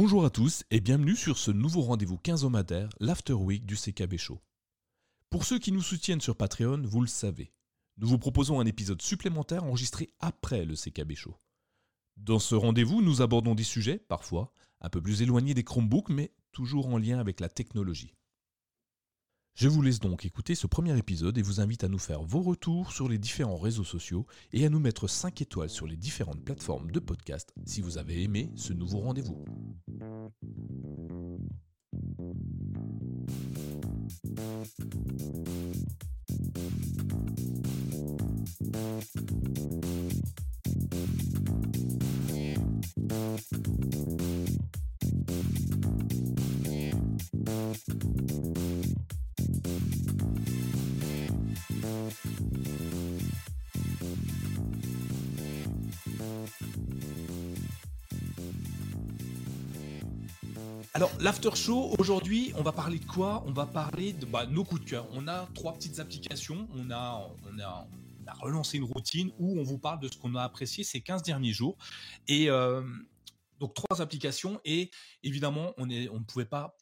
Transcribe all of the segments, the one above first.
Bonjour à tous et bienvenue sur ce nouveau rendez-vous quinzomadaire, l'After Week du CKB Show. Pour ceux qui nous soutiennent sur Patreon, vous le savez, nous vous proposons un épisode supplémentaire enregistré après le CKB Show. Dans ce rendez-vous, nous abordons des sujets, parfois, un peu plus éloignés des Chromebooks, mais toujours en lien avec la technologie. Je vous laisse donc écouter ce premier épisode et vous invite à nous faire vos retours sur les différents réseaux sociaux et à nous mettre 5 étoiles sur les différentes plateformes de podcast si vous avez aimé ce nouveau rendez-vous. Alors, l'after show, aujourd'hui, on va parler de quoi? On va parler de bah, nos coups de cœur. On a trois petites applications. On a, on a, relancé une routine où on vous parle de ce qu'on a apprécié ces 15 derniers jours. Et euh, donc, trois applications. Et évidemment, on ne pouvait pas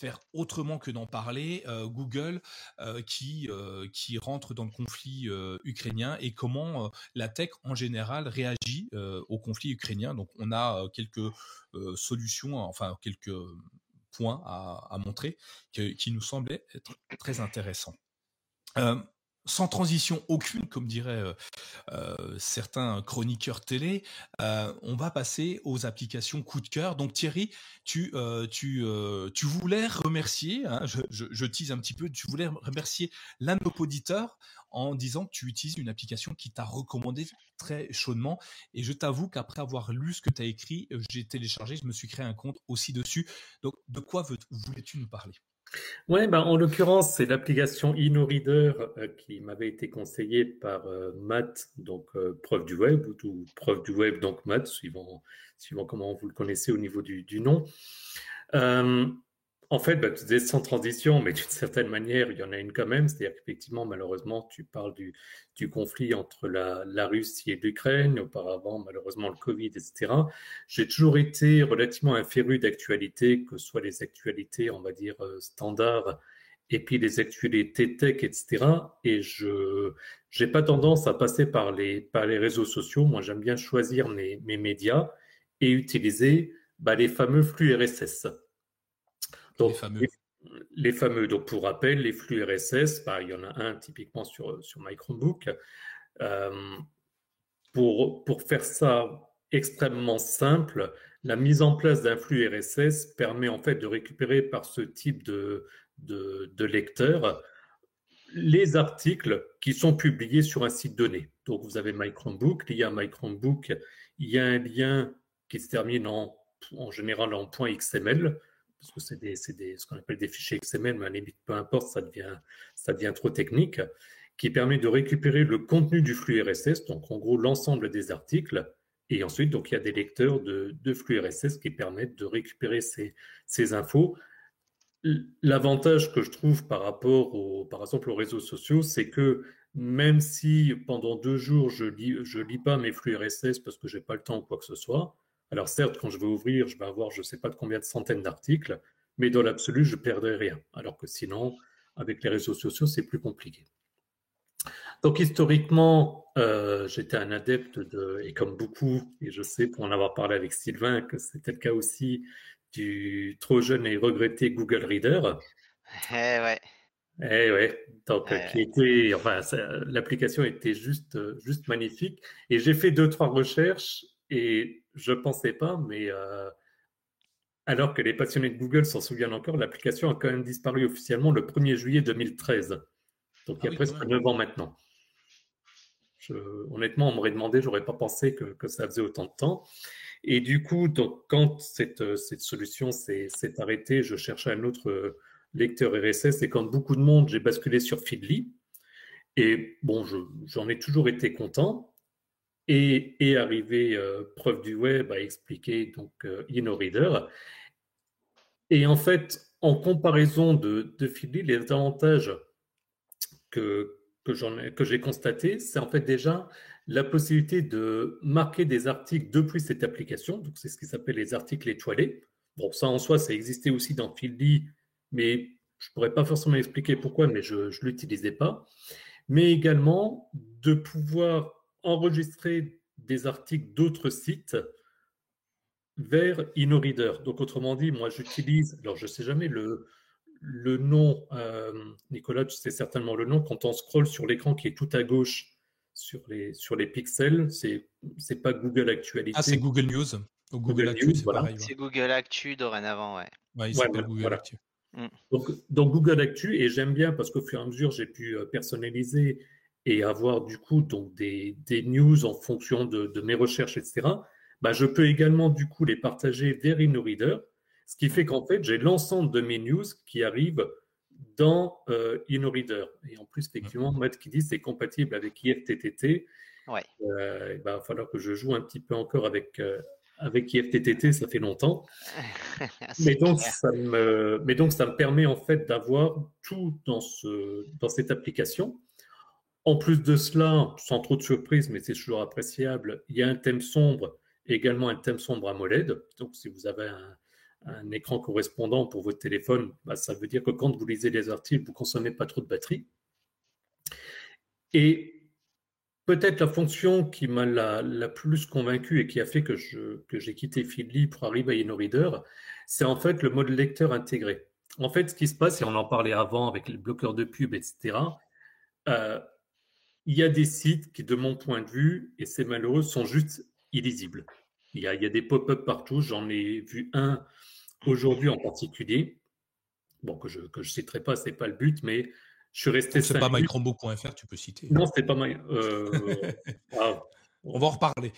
faire autrement que d'en parler, euh, Google euh, qui euh, qui rentre dans le conflit ukrainien et comment la tech en général réagit au conflit ukrainien. Donc on a quelques solutions, enfin quelques points à, à montrer qui nous semblaient être très intéressants sans transition aucune, comme diraient euh, euh, certains chroniqueurs télé, euh, on va passer aux applications coup de cœur. Donc Thierry, tu voulais remercier, hein, je, tease un petit peu, tu voulais remercier l'un de nos auditeurs en disant que tu utilises une application qui t'a recommandé très chaudement. Et je t'avoue qu'après avoir lu ce que tu as écrit, j'ai téléchargé, je me suis créé un compte aussi dessus. Donc de quoi voulais-tu nous parler? Ouais, ben, en l'occurrence, c'est l'application InnoReader euh, qui m'avait été conseillée par euh, Matt, donc euh, prof du web, ou, prof du web, donc Matt, suivant, comment vous le connaissez au niveau du nom. En fait, bah, tu disais sans transition, mais d'une certaine manière, il y en a une quand même. C'est-à-dire qu'effectivement, malheureusement, tu parles du, conflit entre la, Russie et l'Ukraine, auparavant, malheureusement, le Covid, etc. J'ai toujours été relativement un féru d'actualité, que ce soit les actualités, on va dire, euh, standards, et puis les actualités tech, etc. Et je j'ai pas tendance à passer par les, réseaux sociaux. Moi, j'aime bien choisir mes, mes médias et utiliser bah, les fameux flux RSS. Donc, les fameux. Donc, pour rappel, les flux RSS, bah, il y en a un typiquement sur, sur My Chromebook. Euh, pour, pour faire ça extrêmement simple, la mise en place d'un flux RSS permet en fait de récupérer par ce type de, de, de lecteur les articles qui sont publiés sur un site donné. Donc, vous avez My Chromebook, il y a My Chromebook, il y a un lien qui se termine en, en général en .xml parce que c'est des, des, ce qu'on appelle des fichiers XML, mais à limite, peu importe, ça devient, ça devient trop technique, qui permet de récupérer le contenu du flux RSS, donc en gros l'ensemble des articles, et ensuite, donc il y a des lecteurs de, de flux RSS qui permettent de récupérer ces, ces infos. L'avantage que je trouve par rapport au, par exemple aux réseaux sociaux, c'est que même si pendant deux jours je lis, je lis pas mes flux RSS parce que j'ai pas le temps ou quoi que ce soit, alors certes, quand je vais ouvrir, je vais avoir je ne sais pas de combien de centaines d'articles, mais dans l'absolu, je ne perdrai rien. Alors que sinon, avec les réseaux sociaux, c'est plus compliqué. Donc historiquement, euh, j'étais un adepte de, et comme beaucoup, et je sais pour en avoir parlé avec Sylvain que c'était le cas aussi, du trop jeune et regretté Google Reader. Eh ouais. Eh ouais, donc qui était, enfin, l'application était juste, juste magnifique. Et j'ai fait deux trois recherches et je pensais pas, mais euh, alors que les passionnés de Google s'en souviennent encore, l'application a quand même disparu officiellement le 1er juillet 2013. Donc il y a ah presque 9 ans maintenant. honnêtement, on m'aurait demandé, j'aurais pas pensé que, que, ça faisait autant de temps. Et du coup, donc, quand cette, cette solution s'est arrêtée, je cherchais un autre lecteur RSS et quand beaucoup de monde, j'ai basculé sur Feedly. Et bon, j'en ai toujours été content et arrivé euh, preuve du web à expliquer donc euh, InnoReader. Et en fait, en comparaison de, de Philly, les avantages que, que, j'ai constaté, c'est en fait déjà la possibilité de marquer des articles depuis cette application. Donc, c'est ce qui s'appelle les articles étoilés. Bon, ça en soi, ça existait aussi dans Feedly, mais je ne pourrais pas forcément expliquer pourquoi, mais je ne l'utilisais pas. Mais également de pouvoir enregistrer des articles d'autres sites vers InnoReader. Donc, autrement dit, moi, j'utilise, alors je ne sais jamais le, le nom, euh, Nicolas, tu sais certainement le nom, quand on scrolle sur l'écran qui est tout à gauche sur les, sur les pixels, c'est n'est pas Google Actualité. Ah, c'est Google News. Google, Actu, c'est voilà. C'est Google Actu dorénavant, ouais. ouais il s'appelle Google Actu. Mm. Donc, donc, Google Actu, et j'aime bien parce qu'au fur et à mesure, j'ai pu euh, personnaliser et avoir du coup donc des, des news en fonction de, de, mes recherches, etc. Bah, je peux également du coup les partager vers InnoReader, ce qui fait qu'en fait j'ai l'ensemble de mes news qui arrivent dans euh, InnoReader. Et en plus, effectivement, Matt qui dit c'est compatible avec IFTTT. Ouais. Euh, il va falloir que je joue un petit peu encore avec, euh, avec IFTTT, ça fait longtemps. mais, donc, ça me, mais donc, ça me permet en fait d'avoir tout dans, ce, dans cette application. En plus de cela, sans trop de surprise, mais c'est toujours appréciable, il y a un thème sombre également un thème sombre AMOLED. Donc, si vous avez un, écran correspondant pour votre téléphone, bah, ça veut dire que quand vous lisez les articles, vous ne consommez pas trop de batterie. Et peut-être la fonction qui m'a la, plus convaincu et qui a fait que, j'ai quitté Feedly pour arriver à InnoReader, c'est en fait le mode lecteur intégré. En fait, ce qui se passe, et on en parlait avant avec les bloqueurs de pub, etc., il y a des sites qui, de mon point de vue, et c'est malheureux, sont juste illisibles. Il y a, des pop-up partout. J'en ai vu un aujourd'hui en particulier. Bon, que je ne citerai pas, ce n'est pas le but, mais je suis resté. C'est pas mychromebook.fr, tu peux citer. Non, c'était pas my... Euh, ah. On va en reparler.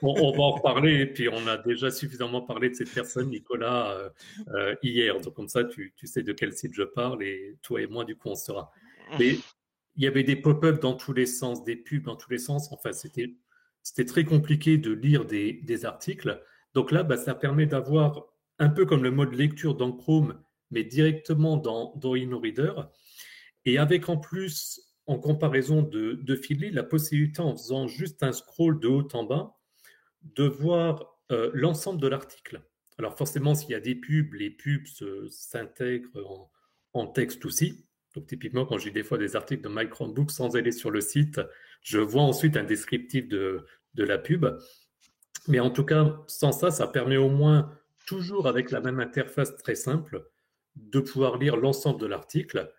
on, va en reparler, et puis on a déjà suffisamment parlé de cette personne, Nicolas, euh, euh, hier. Donc, comme ça, tu, tu, sais de quel site je parle, et toi et moi, du coup, on sera. Mais il y avait des pop-up dans tous les sens, des pubs dans tous les sens. Enfin, c'était c'était très compliqué de lire des, articles. Donc là, bah, ça permet d'avoir un peu comme le mode lecture dans Chrome, mais directement dans, dans InnoReader. Et avec en plus, en comparaison de, de Feedly, la possibilité en faisant juste un scroll de haut en bas, de voir euh, l'ensemble de l'article. Alors forcément, s'il y a des pubs, les pubs s'intègrent en, en, texte aussi. Donc typiquement, quand j'ai des fois des articles de My Chromebook sans aller sur le site, je vois ensuite un descriptif de, de la pub. Mais en tout cas, sans ça, ça permet au moins, toujours avec la même interface très simple, de pouvoir lire l'ensemble de l'article.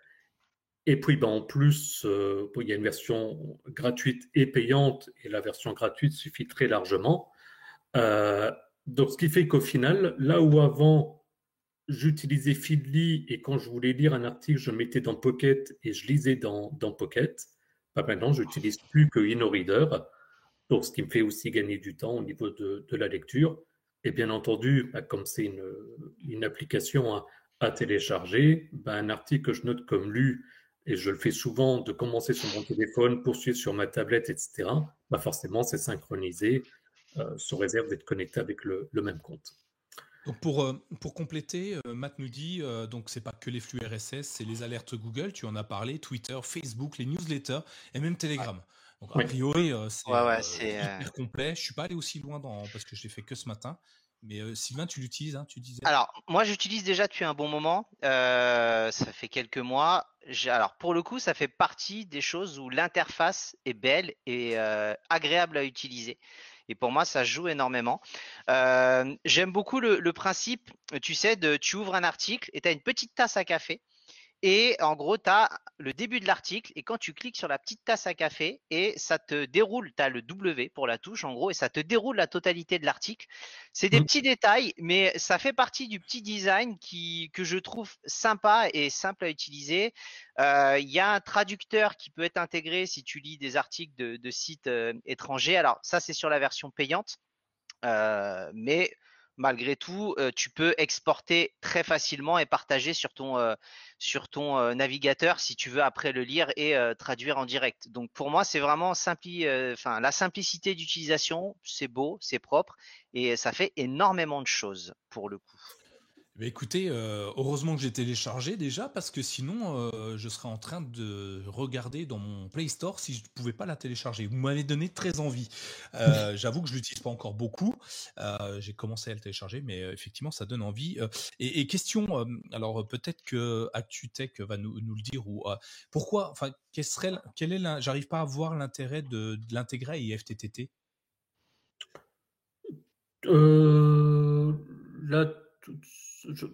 Et puis, ben, en plus, euh, il y a une version gratuite et payante, et la version gratuite suffit très largement. Euh, donc, ce qui fait qu'au final, là où avant, j'utilisais Feedly, et quand je voulais lire un article, je mettais dans Pocket et je lisais dans, dans Pocket, bah, maintenant, j'utilise plus que InnoReader, donc ce qui me fait aussi gagner du temps au niveau de, la lecture. Et bien entendu, bah, comme c'est une, application à, télécharger, bah, un article que je note comme lu, et je le fais souvent de commencer sur mon téléphone, poursuivre sur ma tablette, etc., forcément, c'est synchronisé, euh, sous réserve d'être connecté avec le même compte pour, euh, pour compléter, euh, Matt nous dit euh, donc c'est pas que les flux RSS, c'est les alertes Google, tu en as parlé, Twitter, Facebook, les newsletters et même Telegram. Donc a priori c'est hyper complet. Je suis pas allé aussi loin dans parce que je l'ai fait que ce matin. Mais Sylvain, tu l'utilises, hein, tu disais. Alors moi j'utilise déjà depuis un bon moment. ça fait quelques mois. Alors pour le coup, ça fait partie des choses où l'interface est belle et agréable à utiliser. Et pour moi, ça joue énormément. Euh, j'aime beaucoup le, principe, tu sais, de tu ouvres un article et tu as une petite tasse à café. Et en gros, tu as le début de l'article et quand tu cliques sur la petite tasse à café et ça te déroule, tu as le W pour la touche en gros et ça te déroule la totalité de l'article. C'est des mmh. petits détails, mais ça fait partie du petit design qui, que je trouve sympa et simple à utiliser. Euh, il y a un traducteur qui peut être intégré si tu lis des articles de, sites euh, étrangers. Alors ça, c'est sur la version payante. Euh, mais malgré tout, tu peux exporter très facilement et partager sur ton, sur ton navigateur si tu veux après le lire et traduire en direct. Donc pour moi, c'est vraiment la simplicité d'utilisation, c'est beau, c'est propre et ça fait énormément de choses pour le coup. Bah, écoutez, euh, heureusement que j'ai téléchargé déjà parce que sinon euh, je serais en train de regarder dans mon Play Store si je ne pouvais pas la télécharger. Vous m'avez donné très envie. Euh, j'avoue que je l'utilise pas encore beaucoup. j'ai commencé à le télécharger, mais effectivement ça donne envie. Et, question, alors peut-être que ActuTech va nous, le dire ou pourquoi, enfin, quel serait, quel est, j'arrive pas à voir l'intérêt de, de l'intégrer à IFTTT. là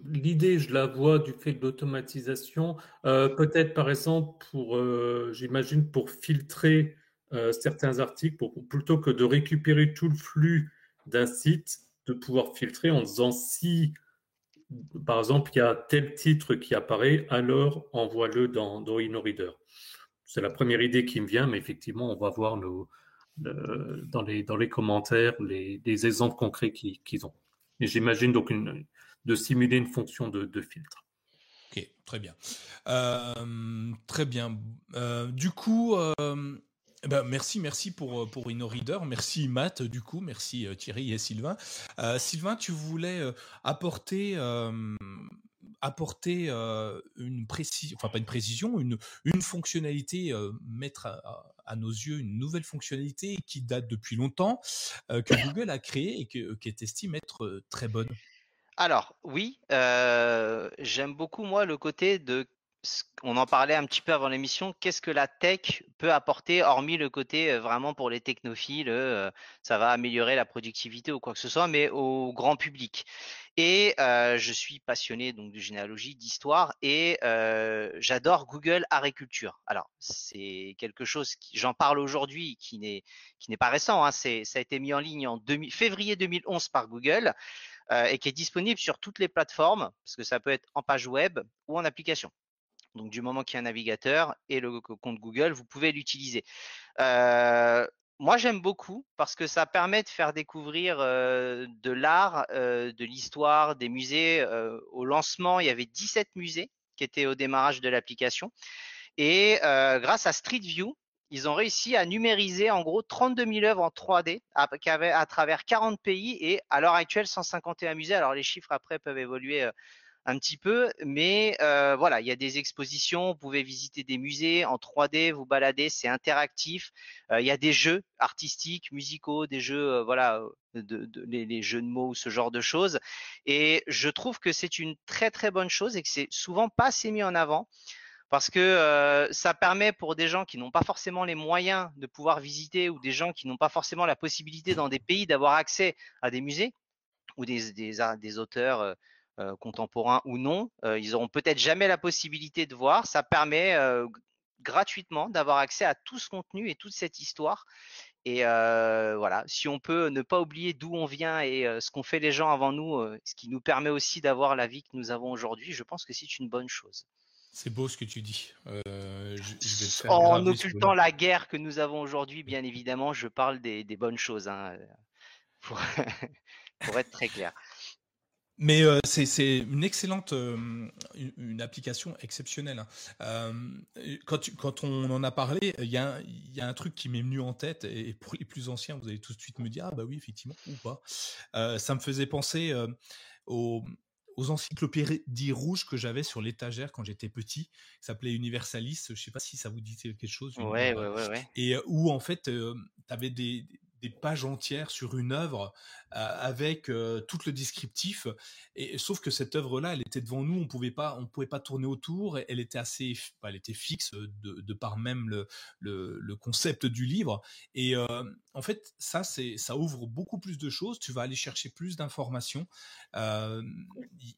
l'idée, je la vois du fait de l'automatisation, euh, peut-être par exemple pour, euh, j'imagine, pour filtrer euh, certains articles, plutôt que de récupérer tout le flux d'un site, de pouvoir filtrer en disant si, par exemple, il y a tel titre qui apparaît, alors envoie-le dans, InnoReader. C'est la première idée qui me vient, mais effectivement, on va voir dans, les, commentaires les, exemples concrets qu'ils ont. J'imagine donc une, de simuler une fonction de, filtre. Ok, très bien. Euh, très bien. Euh, du coup, euh, ben merci, merci pour, pour InnoReader. Merci Matt, du coup. Merci Thierry et Sylvain. Sylvain, tu voulais apporter apporter une précision, enfin pas une précision, une, une fonctionnalité, mettre à, nos yeux une nouvelle fonctionnalité qui date depuis longtemps, que Google a créée et qui est estimée être très bonne. Alors oui, euh, j'aime beaucoup moi le côté de on en parlait un petit peu avant l'émission, qu'est-ce que la tech peut apporter, hormis le côté euh, vraiment pour les technophiles, euh, ça va améliorer la productivité ou quoi que ce soit, mais au grand public. Et je suis passionné donc de généalogie, d'histoire, et j'adore Google Agriculture. Alors c'est quelque chose qui, j'en parle aujourd'hui, qui n'est pas récent. Hein, c'est ça a été mis en ligne en février 2011 par Google. Euh, et qui est disponible sur toutes les plateformes, parce que ça peut être en page web ou en application. Donc du moment qu'il y a un navigateur et le compte Google, vous pouvez l'utiliser. Euh, moi, j'aime beaucoup parce que ça permet de faire découvrir euh, de l'art, de l'histoire, des musées. au lancement, il y avait 17 musées qui étaient au démarrage de l'application. Et grâce à Street View, ils ont réussi à numériser en gros 32 000 œuvres en 3D à, à travers 40 pays et à l'heure actuelle 151 musées. Alors les chiffres après peuvent évoluer euh, un petit peu, mais euh, voilà, il y a des expositions, vous pouvez visiter des musées en 3D, vous balader, c'est interactif. Euh, il y a des jeux artistiques, musicaux, des jeux, voilà, les, jeux de mots, ce genre de choses. Et je trouve que c'est une très très bonne chose et que c'est souvent pas assez mis en avant parce que euh, ça permet pour des gens qui n'ont pas forcément les moyens de pouvoir visiter ou des gens qui n'ont pas forcément la possibilité dans des pays d'avoir accès à des musées ou des, auteurs euh, euh, contemporains ou non, ils auront peut-être jamais la possibilité de voir. Ça permet gratuitement d'avoir accès à tout ce contenu et toute cette histoire. Et voilà, si on peut ne pas oublier d'où on vient et ce qu'ont fait les gens avant nous, ce qui nous permet aussi d'avoir la vie que nous avons aujourd'hui, je pense que c'est une bonne chose. C'est beau ce que tu dis. Euh, en occultant la guerre que nous avons aujourd'hui, bien évidemment, je parle des, bonnes choses, hein, pour, être très clair. Mais euh, c'est une excellente, euh, une, application exceptionnelle. Hein. quand, on en a parlé, il y, a un truc qui m'est venu en tête, et pour les plus anciens, vous allez tout de suite me dire, ah bah oui, effectivement, ou pas. ça me faisait penser au, aux encyclopédies rouges que j'avais sur l'étagère quand j'étais petit, qui s'appelait Universalis. Je sais pas si ça vous dit quelque chose. Ouais, ouais, ouais, ouais, Et où en fait, tu avais des, des pages entières sur une œuvre euh, avec euh, tout le descriptif. Et sauf que cette œuvre-là, elle était devant nous, on pouvait pas, on pouvait pas tourner autour. Elle était assez, bah, elle était fixe de, de par même le, le, le, concept du livre. Et euh, en fait, ça, c'est, ça ouvre beaucoup plus de choses. Tu vas aller chercher plus d'informations. Euh,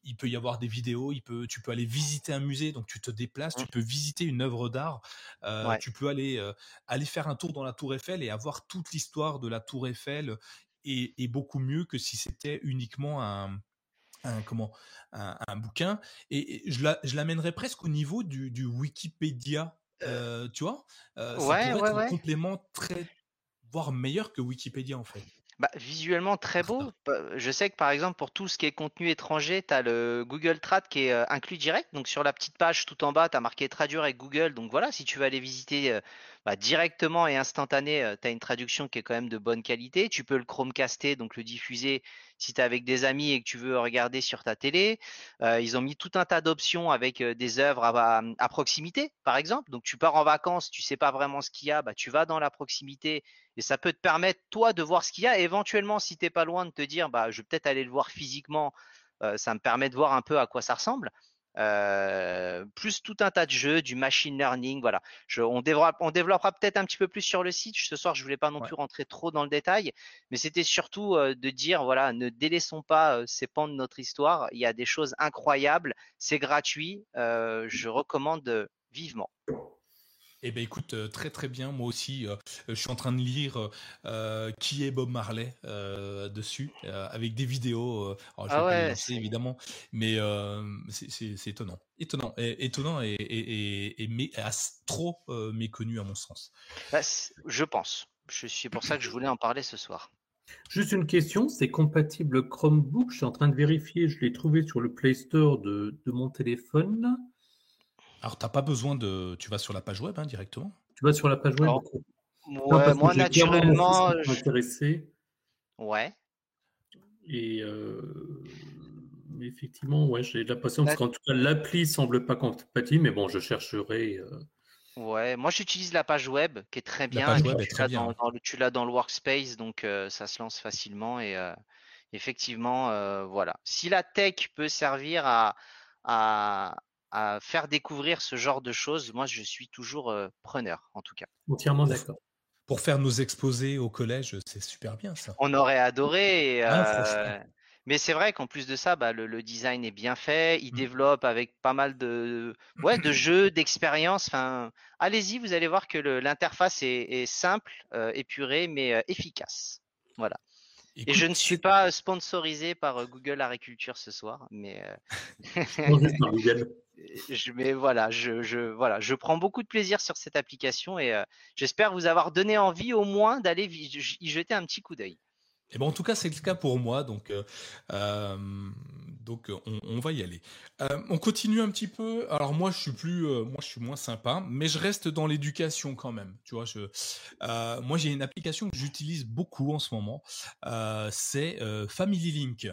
il, peut y avoir des vidéos. Il peut, tu peux aller visiter un musée, donc tu te déplaces. Tu mmh. peux visiter une œuvre d'art. Euh, Tu peux aller aller faire un tour dans la Tour Eiffel et avoir toute l'histoire de la Tour Eiffel est, beaucoup mieux que si c'était uniquement un, comment un, bouquin et, je l'amènerais presque au niveau du, Wikipédia euh, euh, tu vois? Euh, ça pourrait être un complément très voire meilleur que Wikipédia en fait bah, visuellement très beau. Je sais que par exemple pour tout ce qui est contenu étranger, tu as le Google Trad qui est inclus direct. Donc sur la petite page tout en bas, tu as marqué traduire avec Google. Donc voilà, si tu veux aller visiter bah, directement et instantané, tu as une traduction qui est quand même de bonne qualité. Tu peux le Chromecaster, donc le diffuser si tu es avec des amis et que tu veux regarder sur ta télé. ils ont mis tout un tas d'options avec des œuvres à, proximité, par exemple. Donc tu pars en vacances, tu sais pas vraiment ce qu'il y a, bah, tu vas dans la proximité et ça peut te permettre, toi, de voir ce qu'il y a. éventuellement, si tu n'es pas loin de te dire, bah, je vais peut-être aller le voir physiquement, ça me permet de voir un peu à quoi ça ressemble. Euh, plus tout un tas de jeux, du machine learning, voilà. on, développera, peut-être un petit peu plus sur le site. Ce soir, je voulais pas non plus rentrer trop dans le détail, mais c'était surtout euh, de dire, voilà, ne délaissons pas euh, ces pans de notre histoire. Il y a des choses incroyables, c'est gratuit. je recommande vivement. Eh ben écoute, euh, très très bien. Moi aussi, euh, je suis en train de lire euh, qui est Bob Marley dessus, avec des vidéos. Alors, je ah ouais, évidemment, mais c'est étonnant, étonnant, et, étonnant et, et, et trop méconnu à mon sens. Bah, je pense. C'est pour ça que je voulais en parler ce soir. Juste une question, c'est compatible Chromebook? Je suis en train de vérifier, je l'ai trouvé sur le Play Store de, de mon téléphone. Alors, t'as pas besoin de. Tu vas sur la page web hein, directement Tu vas sur la page web Ouais, moi, naturellement. Je... intéressé. Ouais. Et euh... effectivement, ouais, j'ai l'impression parce qu'en tout cas, l'appli semble pas compatible, mais bon, je chercherai. Euh... Ouais, moi j'utilise la page web qui est très bien. La page web est très bien. tu l'as dans le workspace, donc euh, ça se lance facilement. Et euh, effectivement, euh, voilà. Si la tech peut servir à, à, à faire découvrir ce genre de choses, moi je suis toujours preneur en tout cas. Entièrement d'accord. Pour faire nos exposés au collège, c'est super bien ça. On aurait adoré. Ah, mais c'est vrai qu'en plus de ça, bah, le, design est bien fait. Il mmh. développe avec pas mal de, ouais, de jeux, d'expériences. Enfin, allez-y, vous allez voir que l'interface est, simple, épurée, mais efficace. Voilà. Et je ne suis pas sponsorisé par Google Agriculture ce soir, mais. mais voilà, je, voilà, je prends beaucoup de plaisir sur cette application et euh, j'espère vous avoir donné envie au moins d'aller y jeter un petit coup d'œil. Et eh ben en tout cas, c'est le cas pour moi, donc, euh, euh donc on, va y aller. On continue un petit peu. Alors moi, je suis plus, moi, je suis moins sympa, mais je reste dans l'éducation quand même. Tu vois, moi, j'ai une application que j'utilise beaucoup en ce moment. c'est Family Link.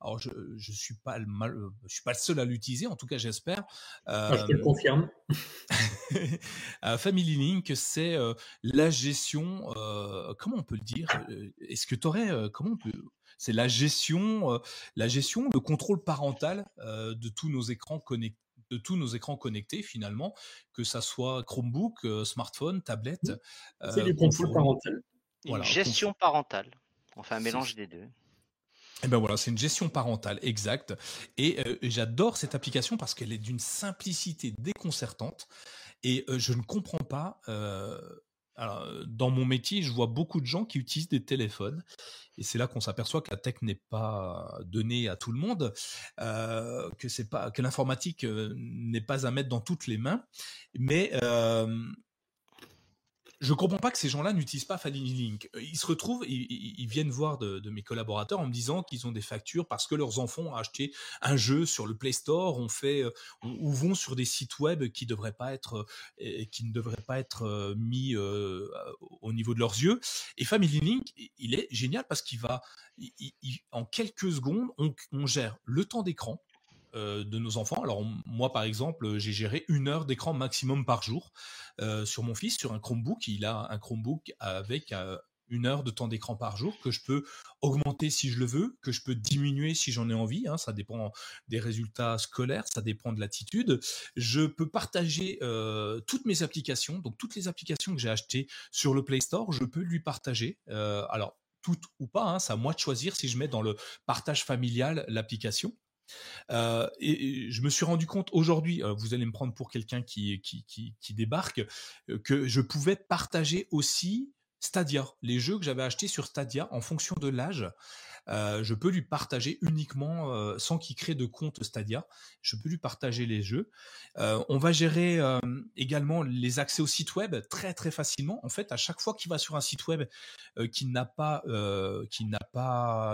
Alors je je suis pas le mal, euh, je suis pas le seul à l'utiliser, en tout cas j'espère. Ah, je te le confirme. Euh, Family Link, c'est euh, la gestion. comment on peut le dire Est-ce que tu aurais comment on peut C'est la gestion, la gestion, le contrôle parental de tous nos écrans connectés de tous nos écrans connectés finalement, que ça soit Chromebook, smartphone, tablette. C'est du contrôle parental. Une gestion parentale. Enfin un mélange des deux. Et eh ben voilà, c'est une gestion parentale exacte. Et euh, j'adore cette application parce qu'elle est d'une simplicité déconcertante. Et euh, je ne comprends pas. Euh, dans mon métier, je vois beaucoup de gens qui utilisent des téléphones, et c'est là qu'on s'aperçoit que la tech n'est pas donnée à tout le monde, que que l'informatique n'est pas à mettre dans toutes les mains. Mais je comprends pas que ces gens-là n'utilisent pas Family Link. Euh, ils se retrouvent, ils, viennent voir de, mes collaborateurs en me disant qu'ils ont des factures parce que leurs enfants ont acheté un jeu sur le Play Store, ont fait euh, ou vont sur des sites web qui devraient pas être, euh, qui ne devraient pas être mis au niveau de leurs yeux. Et Family Link, il est génial parce qu'il va, en quelques secondes, on gère le temps d'écran, euh, de nos enfants. Alors moi par exemple, j'ai géré une heure d'écran maximum par jour euh, sur mon fils sur un Chromebook. Il a un Chromebook avec euh, une heure de temps d'écran par jour que je peux augmenter si je le veux, que je peux diminuer si j'en ai envie. Hein, ça dépend des résultats scolaires, ça dépend de l'attitude. Je peux partager toutes mes applications, donc toutes les applications que j'ai achetées sur le Play Store, je peux lui partager. alors toutes ou pas, hein, c'est à moi de choisir si je mets dans le partage familial l'application. Euh, et, je me suis rendu compte aujourd'hui, euh, vous allez me prendre pour quelqu'un qui, débarque, euh, que je pouvais partager aussi Stadia, les jeux que j'avais achetés sur Stadia en fonction de l'âge. Euh, je peux lui partager uniquement euh, sans qu'il crée de compte Stadia. Je peux lui partager les jeux. Euh, on va gérer également les accès au site web très très facilement. En fait, à chaque fois qu'il va sur un site web qu'il n'a pas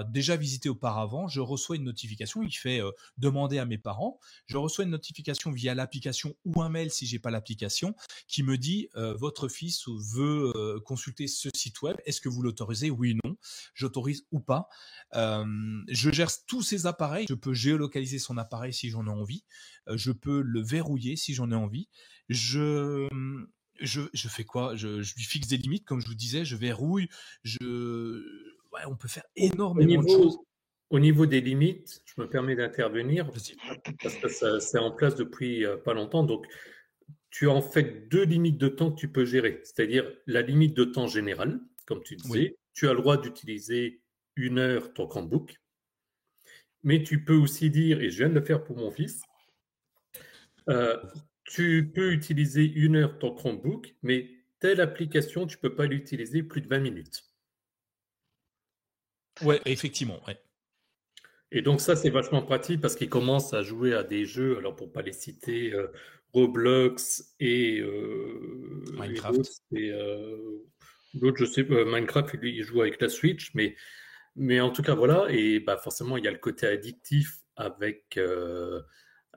déjà visité auparavant, je reçois une notification. Il fait demander à mes parents. Je reçois une notification via l'application ou un mail si j'ai pas l'application qui me dit votre fils veut consulter ce site web. Est-ce que vous l'autorisez? Oui ou non. J'autorise ou pas. Je gère tous ces appareils. Je peux géolocaliser son appareil si j'en ai envie. Je peux le verrouiller si j'en ai envie. Je je, je fais quoi? Je, je, lui fixe des limites, comme je vous disais. Je verrouille. Je ouais, on peut faire énormément de choses. Au niveau des limites, je me permets d'intervenir parce que c'est en place depuis pas longtemps. Donc, tu as en fait deux limites de temps que tu peux gérer. C'est-à-dire la limite de temps générale, comme tu disais. Tu as le droit d'utiliser une heure ton Chromebook. Mais tu peux aussi dire, et je viens de le faire pour mon fils, euh, tu peux utiliser une heure ton Chromebook, mais telle application, tu ne peux pas l'utiliser plus de 20 minutes. Ouais, effectivement, ouais. Et donc ça, c'est vachement pratique parce qu'il commence à jouer à des jeux, alors pour ne pas les citer, euh, Roblox et euh, Minecraft. Et, l'autre, je sais, Minecraft, il joue avec la Switch, mais mais en tout cas, voilà. Et bah, forcément, il y a le côté addictif avec, euh,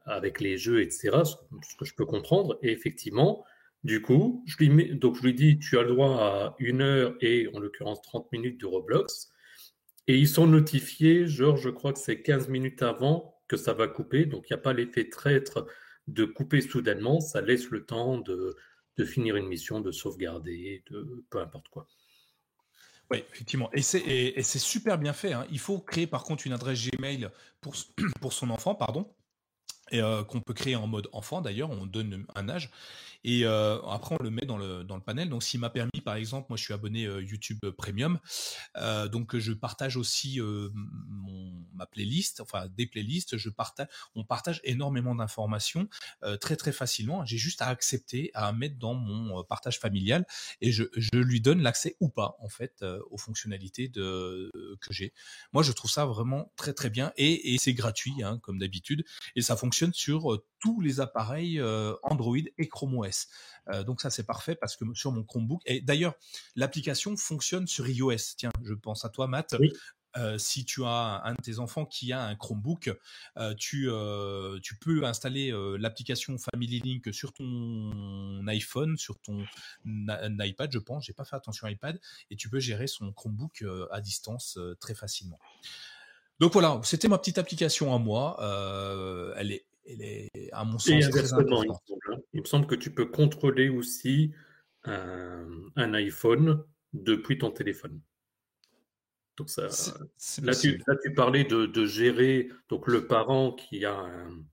avec les jeux, etc. Ce que je peux comprendre. Et effectivement, du coup, je lui, mets, donc je lui dis tu as le droit à une heure et en l'occurrence 30 minutes de Roblox. Et ils sont notifiés, genre, je crois que c'est 15 minutes avant que ça va couper. Donc, il n'y a pas l'effet traître de couper soudainement. Ça laisse le temps de, de finir une mission, de sauvegarder, de peu importe quoi. Oui, effectivement. Et c'est super bien fait. Hein. Il faut créer par contre une adresse Gmail pour, pour son enfant, pardon, euh, qu'on peut créer en mode enfant d'ailleurs, on donne un âge. Et euh, après, on le met dans le, dans le panel. Donc, s'il m'a permis, par exemple, moi, je suis abonné euh, YouTube Premium. Donc, je partage aussi ma playlist, enfin, des playlists. Je partage, on partage énormément d'informations très, très facilement. J'ai juste à accepter, à mettre dans mon partage familial et je, je lui donne l'accès ou pas, en fait, aux fonctionnalités de, que j'ai. Moi, je trouve ça vraiment très, très bien et, et c'est gratuit, hein, comme d'habitude. Et ça fonctionne sur tous les appareils Android et Chrome OS. Donc ça c'est parfait parce que sur mon Chromebook et d'ailleurs l'application fonctionne sur iOS. Tiens, je pense à toi Matt. Euh, si tu as un de tes enfants qui a un Chromebook, euh, tu, tu peux installer l'application Family Link sur ton iPhone, sur ton iPad, je pense. J'ai pas fait attention à iPad et tu peux gérer son Chromebook à distance très facilement. Donc voilà, c'était ma petite application à moi. elle est elle est, à mon sens, très importante. Hein. Il me semble que tu peux contrôler aussi un, iPhone depuis ton téléphone. Donc ça, là, tu, tu, parlais de, gérer donc le parent qui a, un,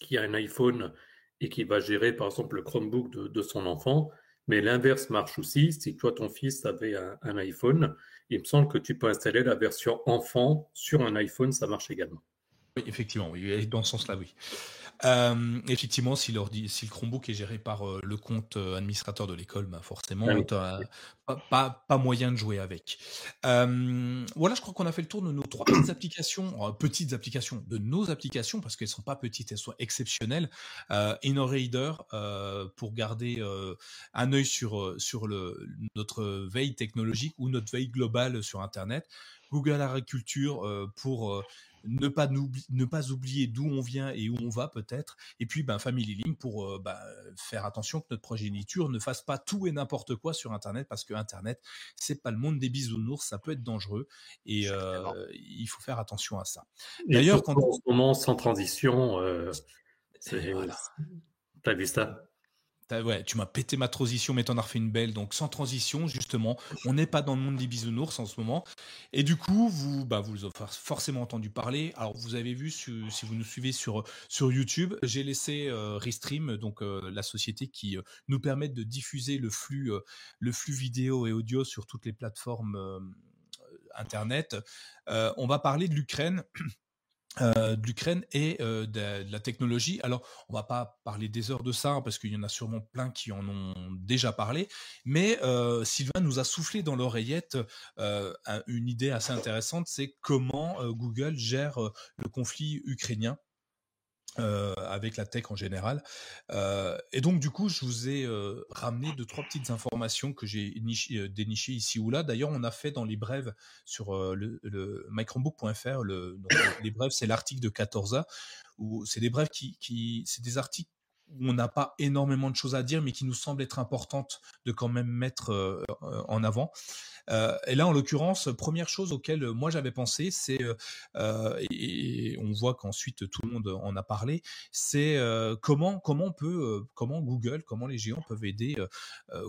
qui a un iPhone et qui va gérer par exemple le Chromebook de, son enfant. Mais l'inverse marche aussi. Si toi, ton fils avait un, un, iPhone, il me semble que tu peux installer la version enfant sur un iPhone, ça marche également. Oui, effectivement, oui, dans ce sens-là, oui. Euh, effectivement, si, si, le Chromebook est géré par euh, le compte euh, administrateur de l'école, bah forcément, ah pas, pas, moyen de jouer avec. voilà, je crois qu'on a fait le tour de nos trois petites applications, petites applications, de nos applications, parce qu'elles sont pas petites, elles sont exceptionnelles. InnoRaider, pour garder un œil sur, sur le, notre veille technologique ou notre veille globale sur Internet. Google Agriculture pour ne pas, ne pas oublier d'où on vient et où on va peut-être, et puis ben, Family Link pour euh, ben, faire attention que notre progéniture ne fasse pas tout et n'importe quoi sur Internet, parce que Internet, c'est pas le monde des bisounours, ça peut être dangereux, et euh, il faut faire attention à ça. D'ailleurs, quand... En ce moment, sans transition, euh, voilà. t'as vu ça? Tu m'as pété ma transition, mais t'en as refait une belle. Donc sans transition, justement, on n'est pas dans le monde des bisounours en ce moment. Et du coup, vous, bah, vous avez forcément entendu parler. Alors vous avez vu, si, vous nous suivez sur sur YouTube, j'ai laissé euh, Restream, donc euh, la société qui euh, nous permet de diffuser le flux le flux vidéo et audio sur toutes les plateformes internet. on va parler de l'Ukraine. Euh, de l'Ukraine et euh, de, la technologie. Alors, on va pas parler des heures de ça hein, parce qu'il y en a sûrement plein qui en ont déjà parlé, mais euh, Sylvain nous a soufflé dans l'oreillette une idée assez intéressante, c'est comment Google gère le conflit ukrainien euh, avec la tech en général. Euh, et donc du coup, je vous ai euh, ramené deux trois petites informations que j'ai dénichées ici ou là. D'ailleurs, on a fait dans les brèves sur le, le les brèves, c'est l'article de 14a où c'est des brèves qui, qui c'est des articles où on n'a pas énormément de choses à dire, mais qui nous semblent être importantes de quand même mettre en avant. Euh, et là, en l'occurrence, première chose auquel moi j'avais pensé, c'est euh, et, on voit qu'ensuite tout le monde en a parlé, c'est euh, comment comment peut, comment Google, comment les géants peuvent aider,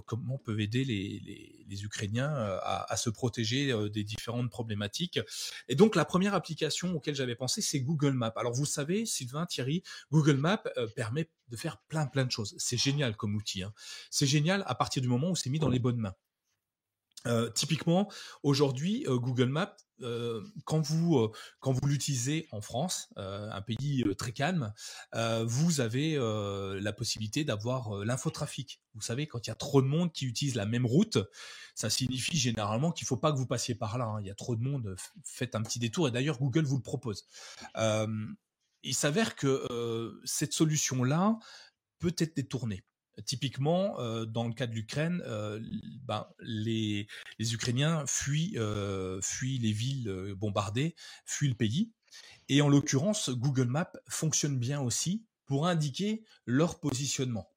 comment peuvent aider les, les, les Ukrainiens à, à, se protéger des différentes problématiques. Et donc la première application auquel j'avais pensé, c'est Google Maps. Alors vous savez, Sylvain, Thierry, Google Maps permet de faire plein plein de choses. C'est génial comme outil. Hein. C'est génial à partir du moment où c'est mis dans les bonnes mains. Euh, typiquement, aujourd'hui, euh, Google Maps, euh, quand vous quand vous l'utilisez en France, un pays très calme, vous avez la possibilité d'avoir l'infotrafic. Vous savez, quand il y a trop de monde qui utilise la même route, ça signifie généralement qu'il faut pas que vous passiez par là. Hein. Il y a trop de monde, faites un petit détour. Et d'ailleurs, Google vous le propose. Il s'avère que cette solution-là peut être détournée. Typiquement, dans le cas de l'Ukraine, ben, les, Ukrainiens fuient les villes bombardées, fuient le pays. Et en l'occurrence, Google Maps fonctionne bien aussi pour indiquer leur positionnement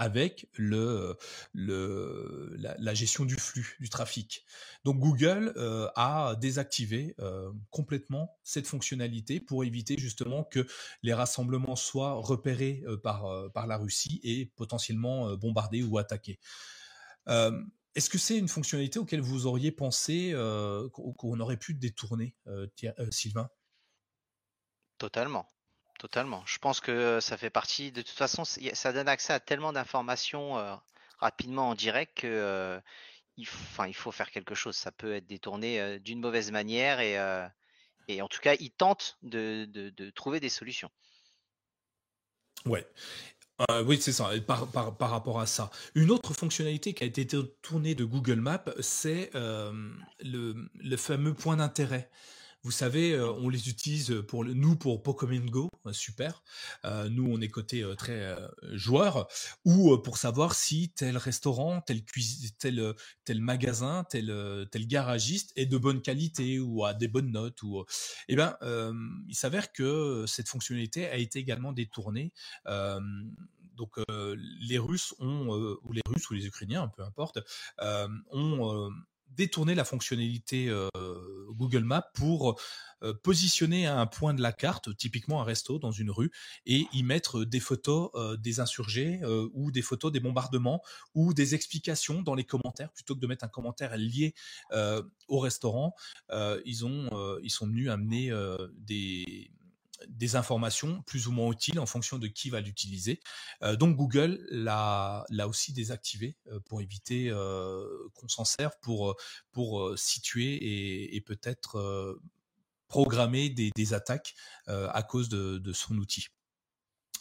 avec le, la, gestion du flux du trafic. Donc Google euh, a désactivé euh, complètement cette fonctionnalité pour éviter justement que les rassemblements soient repérés euh, par par la Russie et potentiellement bombardés ou attaqués. Est-ce que c'est une fonctionnalité auquel vous auriez pensé qu'on aurait pu détourner, Sylvain? Totalement. Totalement. Je pense que ça fait partie. De toute façon, ça donne accès à tellement d'informations euh, rapidement en direct que euh, il, faut faire quelque chose. Ça peut être détourné euh, d'une mauvaise manière et, en tout cas, ils tentent de, trouver des solutions. Ouais. oui, c'est ça, par, rapport à ça. Une autre fonctionnalité qui a été tournée de Google Maps, c'est le, fameux point d'intérêt. Vous savez, euh, on les utilise pour nous pour Pokémon Go, euh, super. Euh, nous, on est côté très joueur, ou pour savoir si tel restaurant, tel magasin, tel garagiste est de bonne qualité ou a des bonnes notes. Ou eh ben, il s'avère que cette fonctionnalité a été également détournée. donc les Russes ou les Russes ou les Ukrainiens, peu importe, ont détourner la fonctionnalité euh, Google Maps pour euh, positionner un point de la carte, typiquement un resto dans une rue, et y mettre des photos euh, des insurgés ou des photos des bombardements ou des explications dans les commentaires plutôt que de mettre un commentaire lié au restaurant. ils ont ils sont venus amener des des informations plus ou moins utiles en fonction de qui va l'utiliser. Euh, donc Google l'a aussi désactivé euh, pour éviter euh, qu'on s'en serve pour, situer et, peut-être programmer des, attaques à cause de son outil.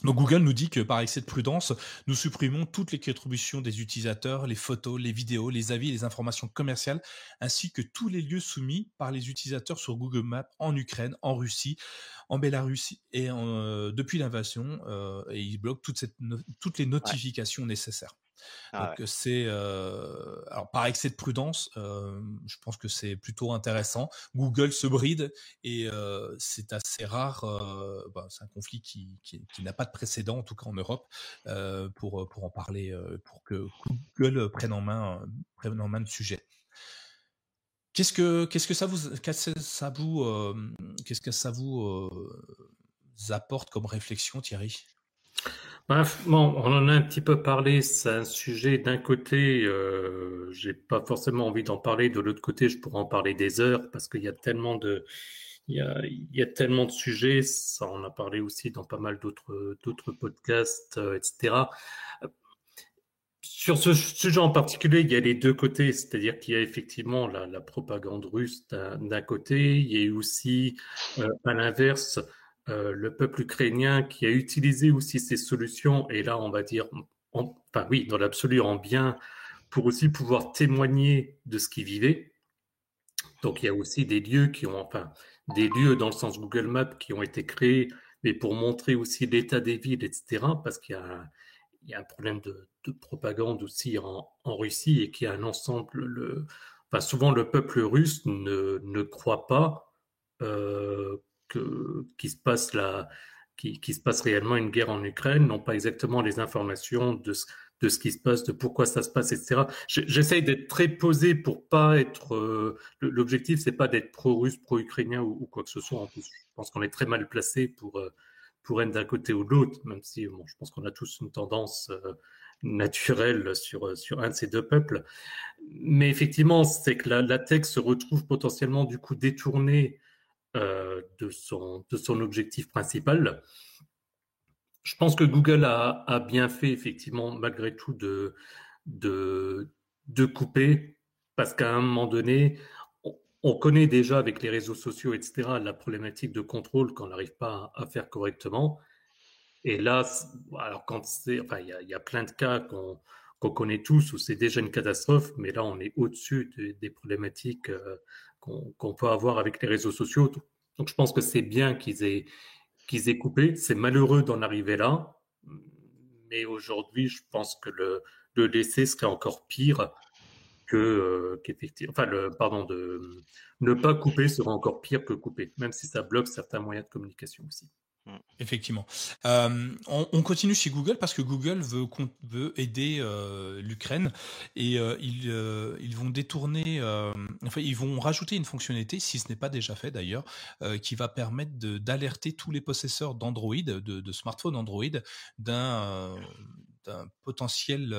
Donc Google nous dit que par excès de prudence, nous supprimons toutes les contributions des utilisateurs, les photos, les vidéos, les avis, les informations commerciales, ainsi que tous les lieux soumis par les utilisateurs sur Google Maps en Ukraine, en Russie, en Bélarus et euh, depuis l'invasion, euh, et il bloque toutes, toutes les notifications nécessaires. Ah Donc c'est euh, alors par excès de prudence, euh, je pense que c'est plutôt intéressant. Google se bride et euh, c'est assez rare. Bah, c'est un conflit qui, qui, qui n'a pas de précédent en tout cas en Europe pour pour en parler, pour que Google prenne en main prenne en main le sujet. Qu'est-ce que qu'est-ce que ça vous qu'est-ce que ça vous qu'est-ce que ça vous apporte comme réflexion, Thierry? Bon, on en a un petit peu parlé. C'est un sujet d'un côté, euh, j'ai pas forcément envie d'en parler. De l'autre côté, je pourrais en parler des heures parce qu'il y a tellement de, il y a, tellement de sujets. Ça, on a parlé aussi dans pas mal d'autres, d'autres podcasts, euh, etc. Sur ce sujet en particulier, il y a les deux côtés, c'est-à-dire qu'il y a effectivement la, propagande russe d'un côté, il y a aussi euh, à l'inverse euh, le peuple ukrainien qui a utilisé aussi ces solutions, et là on va dire, enfin oui, dans l'absolu en bien, pour aussi pouvoir témoigner de ce qu'ils vivaient. Donc il y a aussi des lieux qui ont, enfin, des lieux dans le sens Google Maps qui ont été créés, mais pour montrer aussi l'état des villes, etc. Parce qu'il y a, il y a un problème de, propagande aussi en, Russie et qu'il y a un ensemble. Le, enfin, souvent, le peuple russe ne, ne croit pas euh, que qu'il se passe la, qui, qui, se passe réellement une guerre en Ukraine, n'ont pas exactement les informations de ce, de ce qui se passe, de pourquoi ça se passe, etc. J'essaye d'être très posé pour pas être. Euh, l'objectif, c'est pas d'être pro-russe, pro-ukrainien ou, quoi que ce soit. En plus, je pense qu'on est très mal placé pour euh, pour être d'un côté ou de l'autre, même si bon, je pense qu'on a tous une tendance euh, naturelle sur sur un de ces deux peuples. Mais effectivement, c'est que la, la texte se retrouve potentiellement du coup détournée de son de son objectif principal. Je pense que Google a, bien fait, effectivement, malgré tout, de, de, de couper, parce qu'à un moment donné, on, connaît déjà avec les réseaux sociaux, etc., la problématique de contrôle qu'on n'arrive pas à, faire correctement. Et là, alors quand c'est, enfin, il y, a plein de cas qu'on connaît tous où c'est déjà une catastrophe, mais là, on est au-dessus des problématiques euh, qu'on peut avoir avec les réseaux sociaux. Donc, je pense que c'est bien qu'ils aient, qu'ils aient coupé. C'est malheureux d'en arriver là, mais aujourd'hui, je pense que le, le laisser serait encore pire que euh, enfin, le, pardon, de ne pas couper serait encore pire que couper, même si ça bloque certains moyens de communication aussi. Mm. Effectivement. Euh, on, continue chez Google parce que Google veut, aider euh, l'Ukraine et euh, ils, ils, vont détourner, enfin ils vont rajouter une fonctionnalité, si ce n'est pas déjà fait d'ailleurs, qui va permettre d'alerter tous les possesseurs d'Android, de, de, smartphones Android, d'un potentiel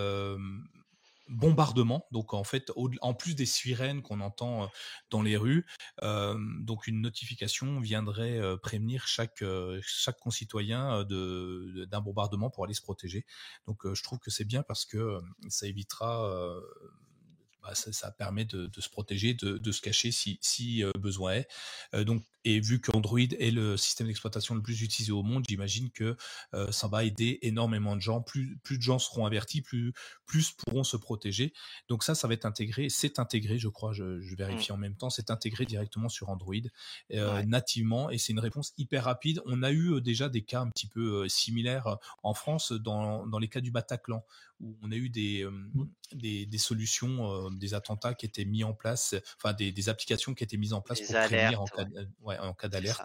bombardement. Donc en fait, en plus des sirènes qu'on entend euh, dans les rues, euh, donc une notification viendrait euh, prévenir chaque chaque concitoyen de d'un bombardement pour aller se protéger. Donc je trouve que c'est bien parce que ça évitera bah, ça, permet de, se protéger, de, se cacher si, si besoin est. donc et vu qu'Android est le système d'exploitation le plus utilisé au monde, j'imagine que euh, ça va aider énormément de gens. Plus, plus de gens seront avertis, plus, plus pourront se protéger. Donc ça, ça va être intégré. C'est intégré, je crois, je, je vérifie mmh. en même temps. C'est intégré directement sur Android euh, nativement et c'est une réponse hyper rapide. On a eu euh, déjà des cas un petit peu similaires en France dans, dans les cas du Bataclan où on a eu des, mmh. des, des, solutions, des attentats qui étaient mis en place, enfin des, des applications qui étaient mises en place pour prévenir en cas de, en cas d'alerte.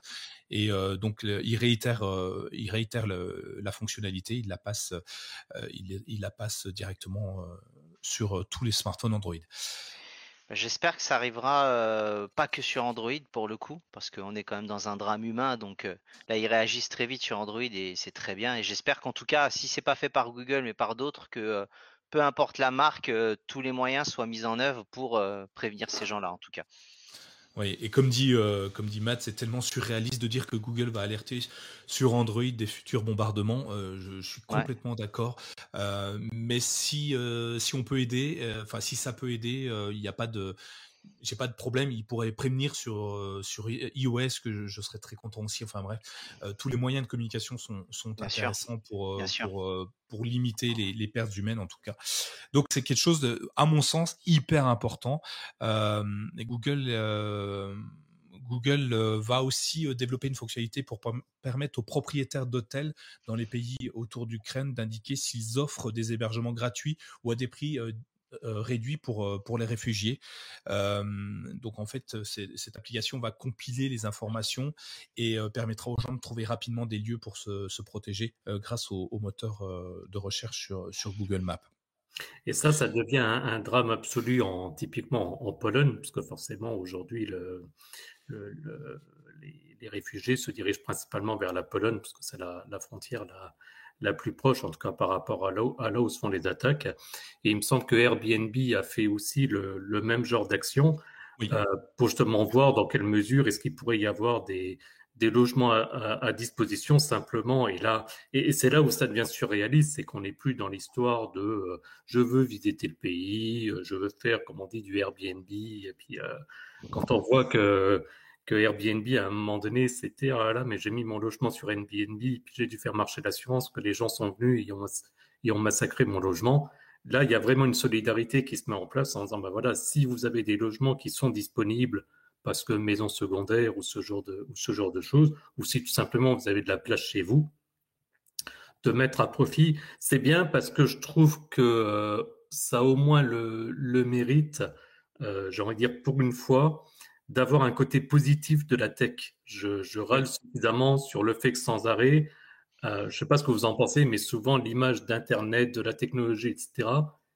Et euh, donc il réitère, euh, il réitère la fonctionnalité, il la passe, euh, il, la passe directement sur tous les smartphones Android. Bah, j'espère que ça arrivera pas que sur Android pour le coup, parce qu'on est quand même dans un drame humain, donc là ils réagissent très vite sur Android et c'est très bien. Et j'espère qu'en tout cas, si c'est pas fait par Google mais par d'autres, que peu importe la marque, tous les moyens soient mis en œuvre pour prévenir ces gens-là en tout cas. Oui, et comme dit, euh, comme dit Matt, c'est tellement surréaliste de dire que Google va alerter sur Android des futurs bombardements. Euh, je, suis complètement d'accord. Euh, mais si, si on peut aider, enfin si ça peut aider, il n'y a pas de, j'ai pas de problème. Il pourrait prévenir sur euh, sur iOS que je, serais très content aussi. Enfin bref, euh, tous les moyens de communication sont, sont intéressants pour euh, pour limiter les, les, pertes humaines en tout cas. Donc c'est quelque chose de, à mon sens, hyper important. et Google Google va aussi développer une fonctionnalité pour permettre aux propriétaires d'hôtels dans les pays autour d'Ukraine d'indiquer s'ils offrent des hébergements gratuits ou à des prix réduit pour, euh, pour les réfugiés. donc en fait, cette application va compiler les informations et euh, permettra aux gens de trouver rapidement des lieux pour se, se protéger grâce au, moteur de recherche sur, sur Google Maps. Et ça, ça devient un, drame absolu en, typiquement en, Pologne, puisque forcément aujourd'hui, le, les, réfugiés se dirigent principalement vers la Pologne, parce que c'est la, frontière la plus proche, en tout cas par rapport à là, où, se font les attaques. Et il me semble que Airbnb a fait aussi le, même genre d'action euh, pour justement voir dans quelle mesure est-ce qu'il pourrait y avoir des, des logements à, disposition simplement. Et là, et, c'est là où ça devient surréaliste, c'est qu'on n'est plus dans l'histoire de euh, je veux visiter le pays, euh, je veux faire, comme on dit, du Airbnb. Et puis euh, quand on voit que que Airbnb à un moment donné, c'était ah là, mais j'ai mis mon logement sur Airbnb, puis j'ai dû faire marcher l'assurance, que les gens sont venus et ont, et ont massacré mon logement. Là, il y a vraiment une solidarité qui se met en place en disant, ben voilà, si vous avez des logements qui sont disponibles parce que maison secondaire ou ce genre de, ou ce genre de choses, ou si tout simplement vous avez de la place chez vous, de mettre à profit, c'est bien parce que je trouve que euh, ça a au moins le, le mérite, euh, j'ai envie de dire pour une fois, d'avoir un côté positif de la tech. Je, je râle suffisamment sur le fait que sans arrêt, euh, je ne sais pas ce que vous en pensez, mais souvent l'image d'Internet, de la technologie, etc.,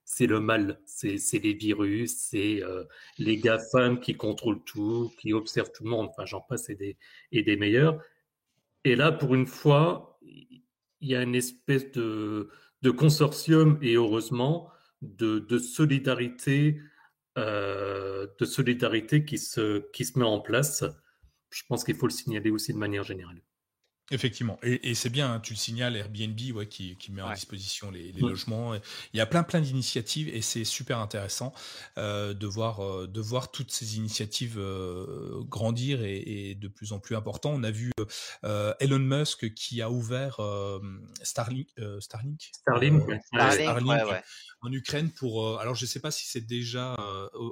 c'est le mal, c'est les virus, c'est euh, les GAFAM qui contrôlent tout, qui observent tout le monde, enfin j'en passe et des, et des meilleurs. Et là, pour une fois, il y a une espèce de, de consortium, et heureusement, de, de solidarité, de solidarité qui se, qui se met en place. Je pense qu'il faut le signaler aussi de manière générale. Effectivement, et, c'est bien, hein, tu le signales, Airbnb ouais, qui, met en disposition les, logements. Il y a plein plein d'initiatives et c'est super intéressant euh, de voir euh, de voir toutes ces initiatives euh, grandir et, de plus en plus important. On a vu Elon Musk qui a ouvert Starlink, Starlink, Starlink, en Ukraine pour. alors je ne sais pas si c'est déjà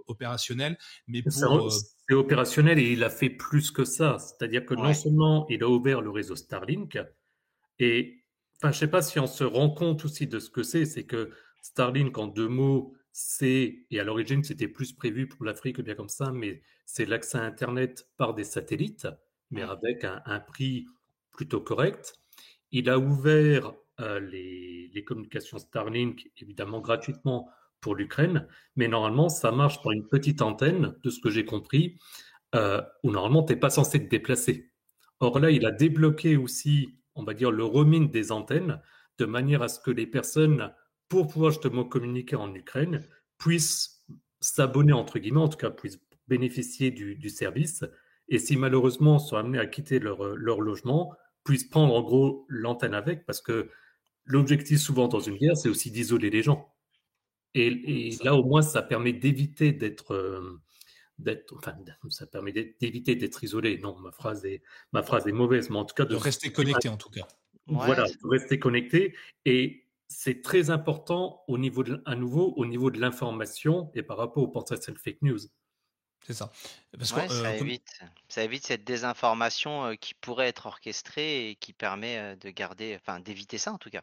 opérationnel, mais pour c'est opérationnel et il a fait plus que ça. C'est-à-dire que non seulement il a ouvert le réseau Starlink, et enfin, je ne sais pas si on se rend compte aussi de ce que c'est, c'est que Starlink, en deux mots, c'est, et à l'origine c'était plus prévu pour l'Afrique bien comme ça, mais c'est l'accès à Internet par des satellites, mais avec un, prix plutôt correct. Il a ouvert euh, les, communications Starlink, évidemment gratuitement, pour l'Ukraine, mais normalement, ça marche par une petite antenne, de ce que j'ai compris, euh, où normalement, tu n'es pas censé te déplacer. Or là, il a débloqué aussi, on va dire, le roaming des antennes, de manière à ce que les personnes, pour pouvoir justement communiquer en Ukraine, puissent s'abonner, entre guillemets, en tout cas, puissent bénéficier du, service. Et si malheureusement sont amenés à quitter leur, leur logement, puissent prendre en gros l'antenne avec, parce que l'objectif souvent dans une guerre, c'est aussi d'isoler les gens. Et, là, au moins, ça permet d'éviter d'être, euh, enfin, ça permet d'éviter d'être isolé. Non, ma phrase est, ma phrase est mauvaise, mais en tout cas de, rester connecté, en tout cas. Voilà, de rester connecté. Et c'est très important au niveau de, à nouveau, au niveau de l'information et par rapport au potentiel fake news. C'est ça. Parce ça, euh, évite, ça évite cette désinformation euh, qui pourrait être orchestrée et qui permet de garder, enfin, d'éviter ça en tout cas.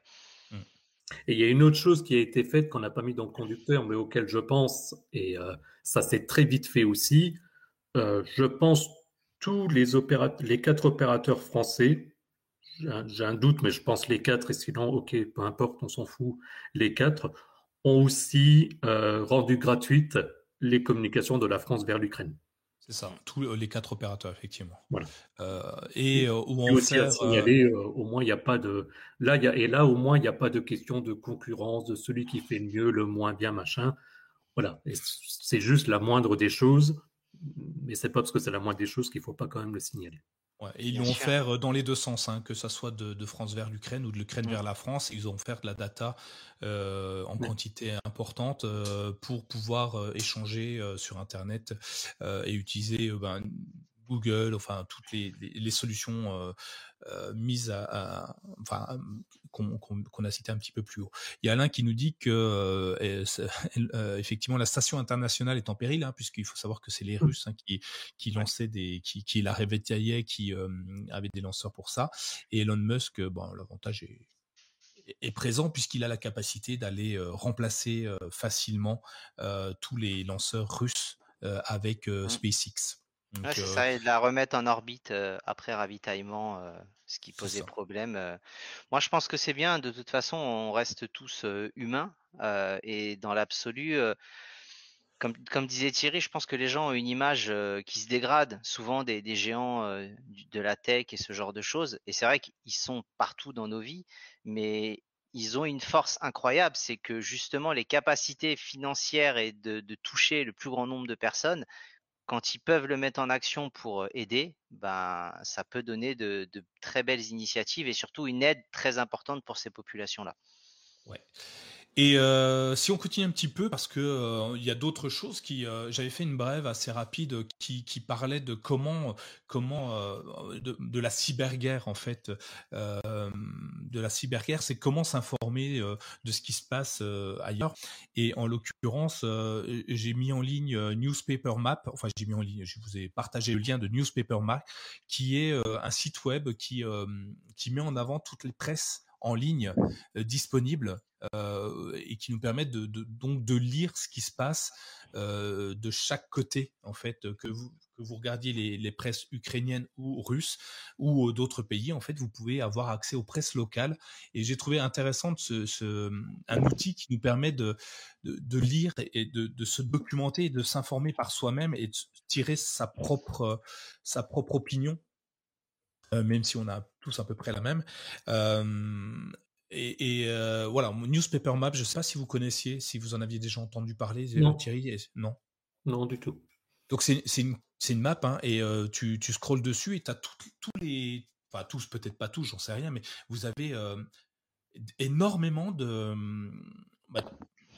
Et il y a une autre chose qui a été faite qu'on n'a pas mis dans le conducteur, mais auquel je pense, et euh, ça s'est très vite fait aussi. Euh, je pense tous les, les quatre opérateurs français, j'ai un, doute, mais je pense les quatre, et sinon, ok, peu importe, on s'en fout, les quatre ont aussi euh, rendu gratuites les communications de la France vers l'Ukraine. C'est ça, tous les quatre opérateurs, effectivement. Voilà. Euh, et euh, où on aussi signaler, euh, au moins il n'y a pas de là, y a... et là au moins il n'y a pas de question de concurrence de celui qui fait le mieux, le moins bien, machin. Voilà, c'est juste la moindre des choses, mais c'est pas parce que c'est la moindre des choses qu'il faut pas quand même le signaler et ils l'ont fait dans les deux sens, hein, que ça soit de, France vers l'Ukraine ou de l'Ukraine vers la France. Ils ont fait de la data euh, en quantité importante euh, pour pouvoir euh, échanger sur Internet et utiliser ben, Google, enfin toutes les, solutions euh, euh, mises à, enfin qu'on a cité un petit peu plus haut. Il y a Alain qui nous dit que euh, effectivement la station internationale est en péril, hein, puisqu'il faut savoir que c'est les mmh. Russes hein, qui qui lançaient des, qui, qui la révétaillaient, qui avaient des lanceurs pour ça. Et Elon Musk, bon l'avantage est est présent puisqu'il a la capacité d'aller remplacer facilement tous les lanceurs russes avec c'est euh, ça, et de la remettre en orbite après ravitaillement, ce qui posait problème. Moi, je pense que c'est bien. De toute façon, on reste tous humains et dans l'absolu, comme, comme disait Thierry, je pense que les gens ont une image qui se dégrade souvent des, des géants de la tech et ce genre de choses. Et c'est vrai qu'ils sont partout dans nos vies, mais ils ont une force incroyable, c'est que justement les capacités financières et de, de toucher le plus grand nombre de personnes quand ils peuvent le mettre en action pour aider, ben, ça peut donner de, très belles initiatives et surtout une aide très importante pour ces populations-là. Et euh, si on continue un petit peu, parce que euh, il y a d'autres choses qui, euh, j'avais fait une brève assez rapide qui, qui parlait de comment, comment de, de, la cyberguerre en fait, de la cyberguerre, c'est comment s'informer de ce qui se passe ailleurs. Et en l'occurrence, j'ai mis en ligne Newspaper Map, enfin j'ai mis en ligne, je vous ai partagé le lien de Newspaper Map, qui est un site web qui qui met en avant toutes les presses en ligne disponibles euh, et qui nous permettent de, donc de lire ce qui se passe euh, de chaque côté en fait que vous que vous regardiez les, presses ukrainiennes ou russes ou d'autres pays en fait vous pouvez avoir accès aux presses locales. Et j'ai trouvé intéressant ce, un outil qui nous permet de, de, lire et de, se documenter et de s'informer par soi-même et de tirer sa propre sa propre opinion. euh, même si on a tous à peu près la même. Et, euh, voilà, Newspaper Map, je ne sais pas si vous connaissiez, si vous en aviez déjà entendu parler, euh, non. Thierry. Non? Non, du tout. Donc c'est une, une, map, hein, et euh, tu, tu scrolles dessus et tu as tous les. Enfin, tous, peut-être pas tous, j'en sais rien, mais vous avez énormément de. Bah,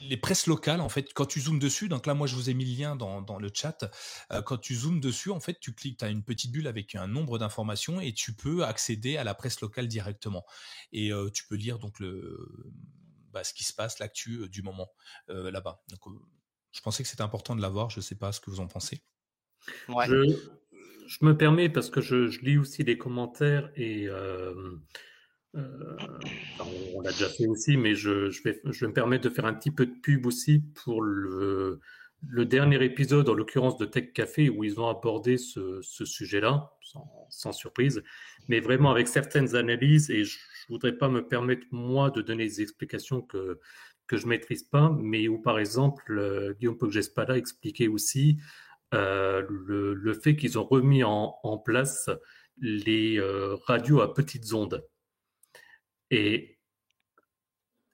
les presses locales, en fait, quand tu zoomes dessus, donc là, moi, je vous ai mis le lien dans, dans le chat. Euh, quand tu zoomes dessus, en fait, tu cliques, tu as une petite bulle avec un nombre d'informations et tu peux accéder à la presse locale directement. Et euh, tu peux lire donc le, bah, ce qui se passe, l'actu euh, du moment là-bas. Donc, je pensais que c'était important de l'avoir. Je ne sais pas ce que vous en pensez. Je, je, me permets parce que je, je, lis aussi des commentaires et euh, on, l'a déjà fait aussi, mais je, vais, je me permettre de faire un petit peu de pub aussi pour le, dernier épisode, en l'occurrence de Tech Café, où ils ont abordé ce, sujet-là, sans, surprise, mais vraiment avec certaines analyses, et je ne voudrais pas me permettre, moi, de donner des explications que, que je maîtrise pas, mais où, par exemple, euh, Guillaume Poggespada expliquait aussi euh, le, fait qu'ils ont remis en, en place les radios à petites ondes. Et,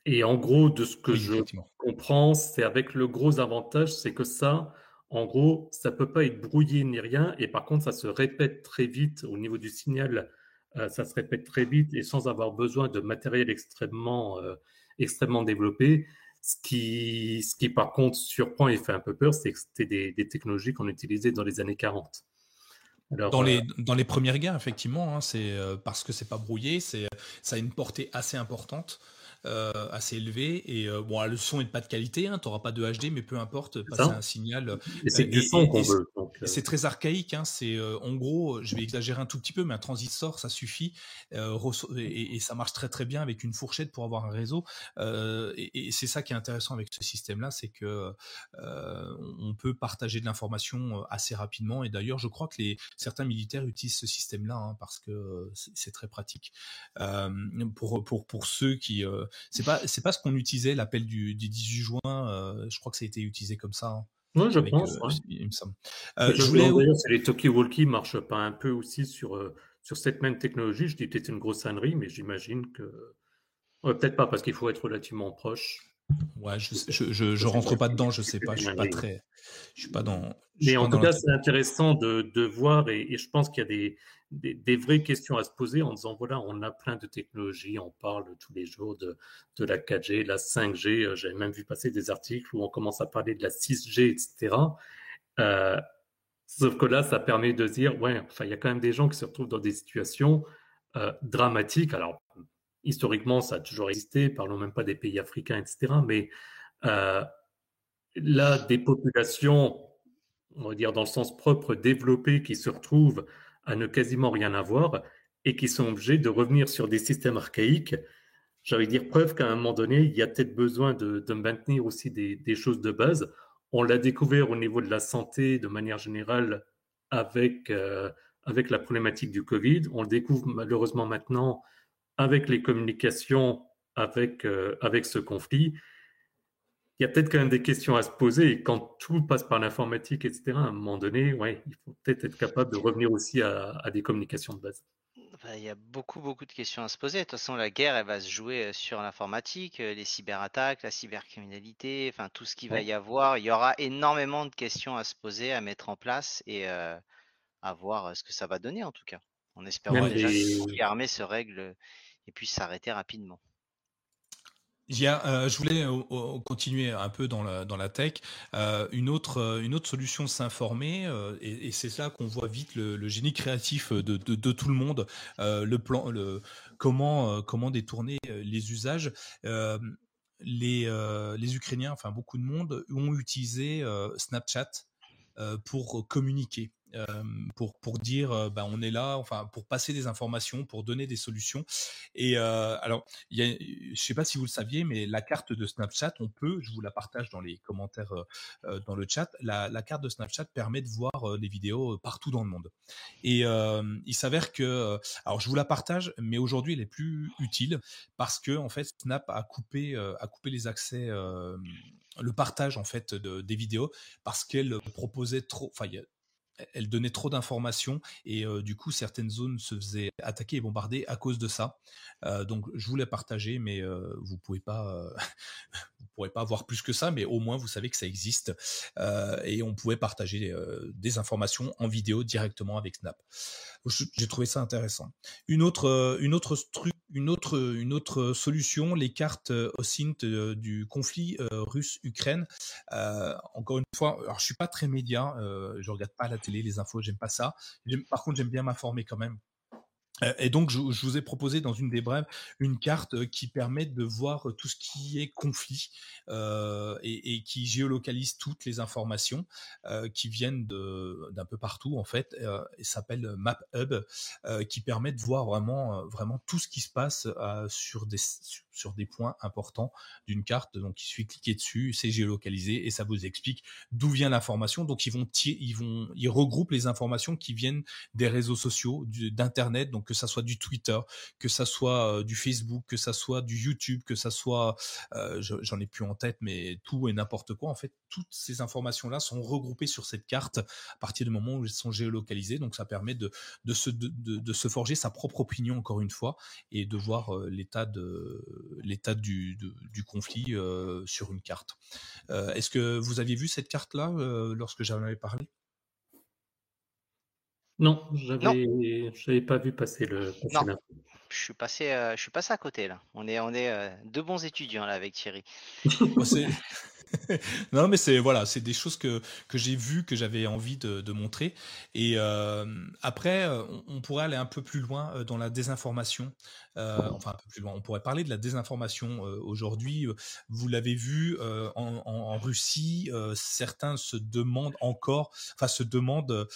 et en gros, de ce que je comprends, c'est avec le gros avantage, c'est que ça, en gros, ça peut pas être brouillé ni rien. Et par contre, ça se répète très vite au niveau du signal. Euh, ça se répète très vite et sans avoir besoin de matériel extrêmement, euh, extrêmement développé. Ce qui, ce qui, par contre, surprend et fait un peu peur, c'est que c'était des, des technologies qu'on utilisait dans les années 40 dans, les, euh, dans les premières guerres, effectivement, hein, c'est euh, parce que c'est pas brouillé, c'est ça a une portée assez importante. Euh, assez élevé et bon le son est pas de qualité hein, tu n'auras pas de HD mais peu importe passer un signal c'est du son qu'on veut c'est très archaïque hein, c'est en gros je vais exagérer un tout petit peu mais un transistor ça suffit et, ça marche très très bien avec une fourchette pour avoir un réseau et, c'est ça qui est intéressant avec ce système là c'est que on peut partager de l'information assez rapidement. Et d'ailleurs je crois que les certains militaires utilisent ce système là hein, parce que c'est très pratique. Pour pour pour ceux qui c'est pas c'est pas ce qu'on utilisait l'appel du, 18 juin. Euh, je crois que ça a été utilisé comme ça. Hein, oui, je pense. Euh, il me semble. Euh, je voulais les talkie-walkie marchent pas un peu aussi sur sur cette même technologie. Je dis peut-être une grosse ânerie, mais j'imagine que peut-être pas parce qu'il faut être relativement proche. Ouais, je, je, je, rentre pas dedans, je sais pas, je suis pas très, je suis pas dans. Mais en tout cas, c'est intéressant de, de voir et, et, je pense qu'il y a des, des, vraies questions à se poser en disant voilà, on a plein de technologies, on parle tous les jours de, de la 4G, la 5G. Euh, j'avais même vu passer des articles où on commence à parler de la 6G, etc. Euh, sauf que là, ça permet de dire ouais, enfin, il y a quand même des gens qui se retrouvent dans des situations euh, dramatiques. Alors, historiquement, ça a toujours existé. Parlons même pas des pays africains, etc. Mais euh, là, des populations, on va dire dans le sens propre, développées, qui se retrouvent à ne quasiment rien avoir et qui sont obligés de revenir sur des systèmes archaïques. J'allais dire preuve qu'à un moment donné, il y a peut-être besoin de, maintenir aussi des, choses de base. On l'a découvert au niveau de la santé de manière générale avec, euh, avec la problématique du Covid. On le découvre malheureusement maintenant avec les communications, avec, euh, avec ce conflit il y a peut-être quand même des questions à se poser. Et quand tout passe par l'informatique, etc., à un moment donné, ouais, il faut peut-être être capable de revenir aussi à, des communications de base. bah, il y a beaucoup, beaucoup de questions à se poser. De toute façon, la guerre, elle va se jouer sur l'informatique, les cyberattaques, la cybercriminalité, enfin tout ce qu'il va y avoir. Il y aura énormément de questions à se poser, à mettre en place et à voir ce que ça va donner en tout cas. En espérant déjà que l'armée se règle et puisse s'arrêter rapidement. Euh, je voulais euh, euh, continuer un peu dans la, tech. une, autre, une autre solution s'informer, et, c'est là qu'on voit vite le, génie créatif de, tout le monde, le plan, comment, détourner les usages. les Ukrainiens, enfin beaucoup de monde, ont utilisé Snapchat pour communiquer. Pour pour dire bah, on est là, enfin pour passer des informations, pour donner des solutions. Et alors, je sais pas si vous le saviez, mais la carte de Snapchat, on peut, je vous la partage dans les commentaires dans le chat, la, la, carte de Snapchat permet de voir les vidéos partout dans le monde. Et il s'avère que, alors je vous la partage, mais aujourd'hui elle est plus utile parce que en fait Snap a coupé a coupé les accès le partage en fait de, des vidéos parce qu'elle proposait trop. Enfin, elle donnait trop d'informations et du coup certaines zones se faisaient attaquer et bombarder à cause de ça. donc je voulais partager, mais vous pouvez pas, vous pourrez pas voir plus que ça, mais au moins vous savez que ça existe et on pouvait partager des informations en vidéo directement avec Snap. J'ai trouvé ça intéressant. Une autre, une autre une autre, une autre solution, les cartes OSINT du conflit russe-Ukraine. encore une fois, alors je suis pas très média, je regarde pas la télé, les infos, j'aime pas ça. Par contre, j'aime bien m'informer quand même. Euh, et donc, je, vous ai proposé dans une des brèves une carte euh, qui permet de voir euh, tout ce qui est conflit et, qui géolocalise toutes les informations qui viennent d'un peu partout en fait. Euh, et s'appelle Map Hub, qui permet de voir vraiment vraiment tout ce qui se passe sur des sur des points importants d'une carte. Donc, il suffit de cliquer dessus, c'est géolocalisé et ça vous explique d'où vient l'information. Donc, ils vont ils vont ils regroupent les informations qui viennent des réseaux sociaux, d'internet. Donc que ça soit du Twitter, que ça soit euh, du Facebook, que ça soit du YouTube, que ça soit, euh, j'en ai plus en tête, mais tout et n'importe quoi. En fait, toutes ces informations-là sont regroupées sur cette carte à partir du moment où elles sont géolocalisées. Donc ça permet de, de, se, de, de se forger sa propre opinion encore une fois et de voir euh, l'état de l'état du, du conflit sur une carte. Est-ce que vous aviez vu cette carte-là lorsque j'en avais parlé? Non, j'avais, j'avais pas vu passer le. non, je suis passé, euh, je suis passé à côté là. On est, on est euh, deux bons étudiants là avec Thierry. non, mais c'est voilà, c'est des choses que que j'ai vues, que j'avais envie de, de, montrer. Et euh, après, euh, on, pourrait aller un peu plus loin euh, dans la désinformation. Euh, enfin, un peu plus loin. On pourrait parler de la désinformation aujourd'hui. Vous l'avez vu en, en, en, Russie, certains se demandent encore, enfin se demandent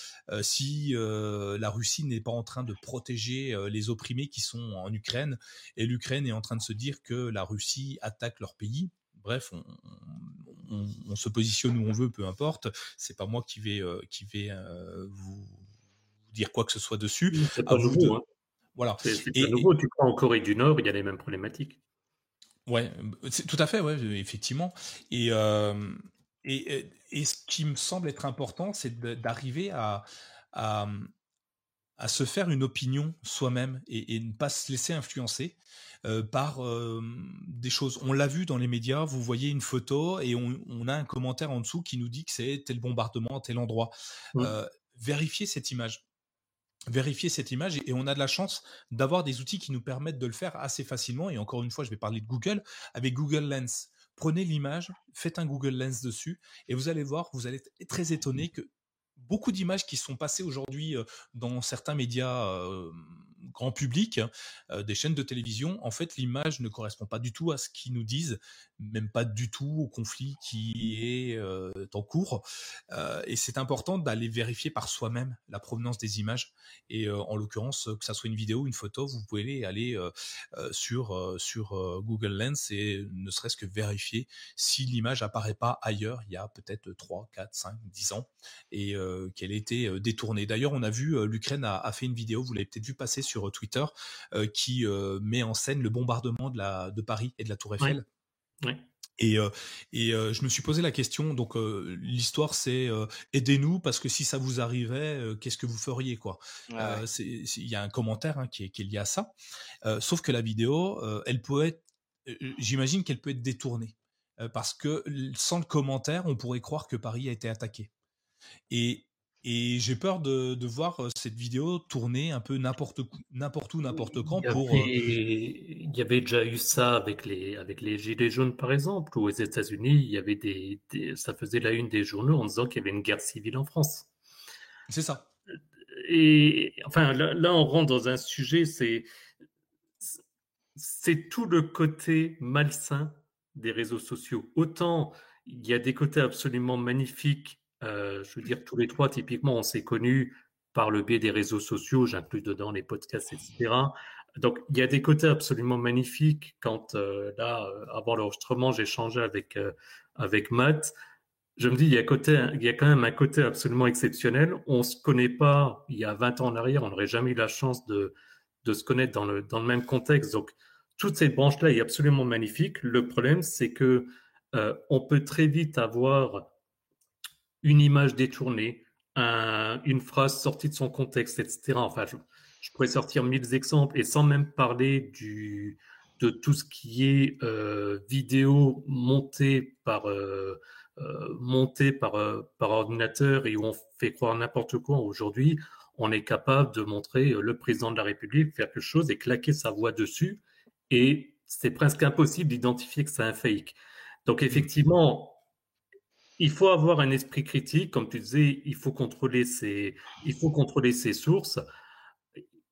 si la Russie n'est pas en train de protéger les opprimés qui sont en Ukraine, et l'Ukraine est en train de se dire que la Russie attaque leur pays bref, on, on, se positionne où on veut, peu importe. C'est pas moi qui vais, euh, qui vais euh, vous dire quoi que ce soit dessus. C'est pas nouveau. Hein. Voilà. C'est nouveau. Tu prends en Corée du Nord, il y a les mêmes problématiques. Ouais, tout à fait, ouais, effectivement. Euh, et, et, ce qui me semble être important, c'est d'arriver à, à, à, se faire une opinion soi-même et, et, ne pas se laisser influencer. Euh, par euh, des choses. On l'a vu dans les médias, vous voyez une photo et on, a un commentaire en dessous qui nous dit que c'est tel bombardement, tel endroit. Euh, vérifiez cette image vérifier cette image et on a de la chance d'avoir des outils qui nous permettent de le faire assez facilement et encore une fois je vais parler de Google avec Google Lens prenez l'image faites un Google Lens dessus et vous allez voir vous allez être très étonné que beaucoup d'images qui sont passées aujourd'hui dans certains médias grand public, euh, des chaînes de télévision, en fait, l'image ne correspond pas du tout à ce qu'ils nous disent, même pas du tout au conflit qui est euh, en cours. Euh, et c'est important d'aller vérifier par soi-même la provenance des images. Et en l'occurrence, que ça soit une vidéo, une photo, vous pouvez aller sur sur Google Lens et ne serait-ce que vérifier si l'image apparaît pas ailleurs il y a peut-être 3, 4, 5, 10 ans et qu'elle a été détournée. D'ailleurs, on a vu l'Ukraine a, a, fait une vidéo, vous l'avez peut-être vu passer sur Twitter euh, qui euh, met en scène le bombardement de, la, de Paris et de la Tour Eiffel. Et, et je me suis posé la question. Donc l'histoire c'est aidez-nous parce que si ça vous arrivait, qu'est-ce que vous feriez quoi? Il y a un commentaire hein, qui, est, qui, est, lié à ça. sauf que la vidéo, elle peut être, j'imagine qu'elle peut être détournée parce que sans le commentaire, on pourrait croire que Paris a été attaqué. Et et j'ai peur de, de, voir cette vidéo tourner un peu n'importe n'importe où, n'importe quand pour. Il y avait déjà eu ça avec les avec les gilets jaunes par exemple, ou aux États-Unis, il y avait des, ça faisait la une des journaux en disant qu'il y avait une guerre civile en France. C'est ça. Et enfin là, là, on rentre dans un sujet, c'est c'est tout le côté malsain des réseaux sociaux. Autant il y a des côtés absolument magnifiques euh, je veux dire, tous les trois, typiquement, on s'est connus par le biais des réseaux sociaux, j'inclus dedans les podcasts, etc. Donc, il y a des côtés absolument magnifiques. Quand, euh, là, euh, avant l'enregistrement, changé avec, avec Matt, je me dis, il y, a côté, il y a quand même un côté absolument exceptionnel. On ne se connaît pas, il y a 20 ans en arrière, on n'aurait jamais eu la chance de, de se connaître dans le, dans le même contexte. Donc, toute cette branche-là est absolument magnifique. Le problème, c'est que on peut très vite avoir une image détournée, une phrase sortie de son contexte, etc. Enfin, je, pourrais sortir mille exemples et sans même parler du, de tout ce qui est euh, vidéo montée par, euh, euh, par, par ordinateur et où on fait croire n'importe quoi aujourd'hui, on est capable de montrer le président de la République faire quelque chose et claquer sa voix dessus. Et c'est presque impossible d'identifier que c'est un fake. Donc effectivement, il faut avoir un esprit critique, comme tu disais, il faut contrôler ses, il faut contrôler ses sources.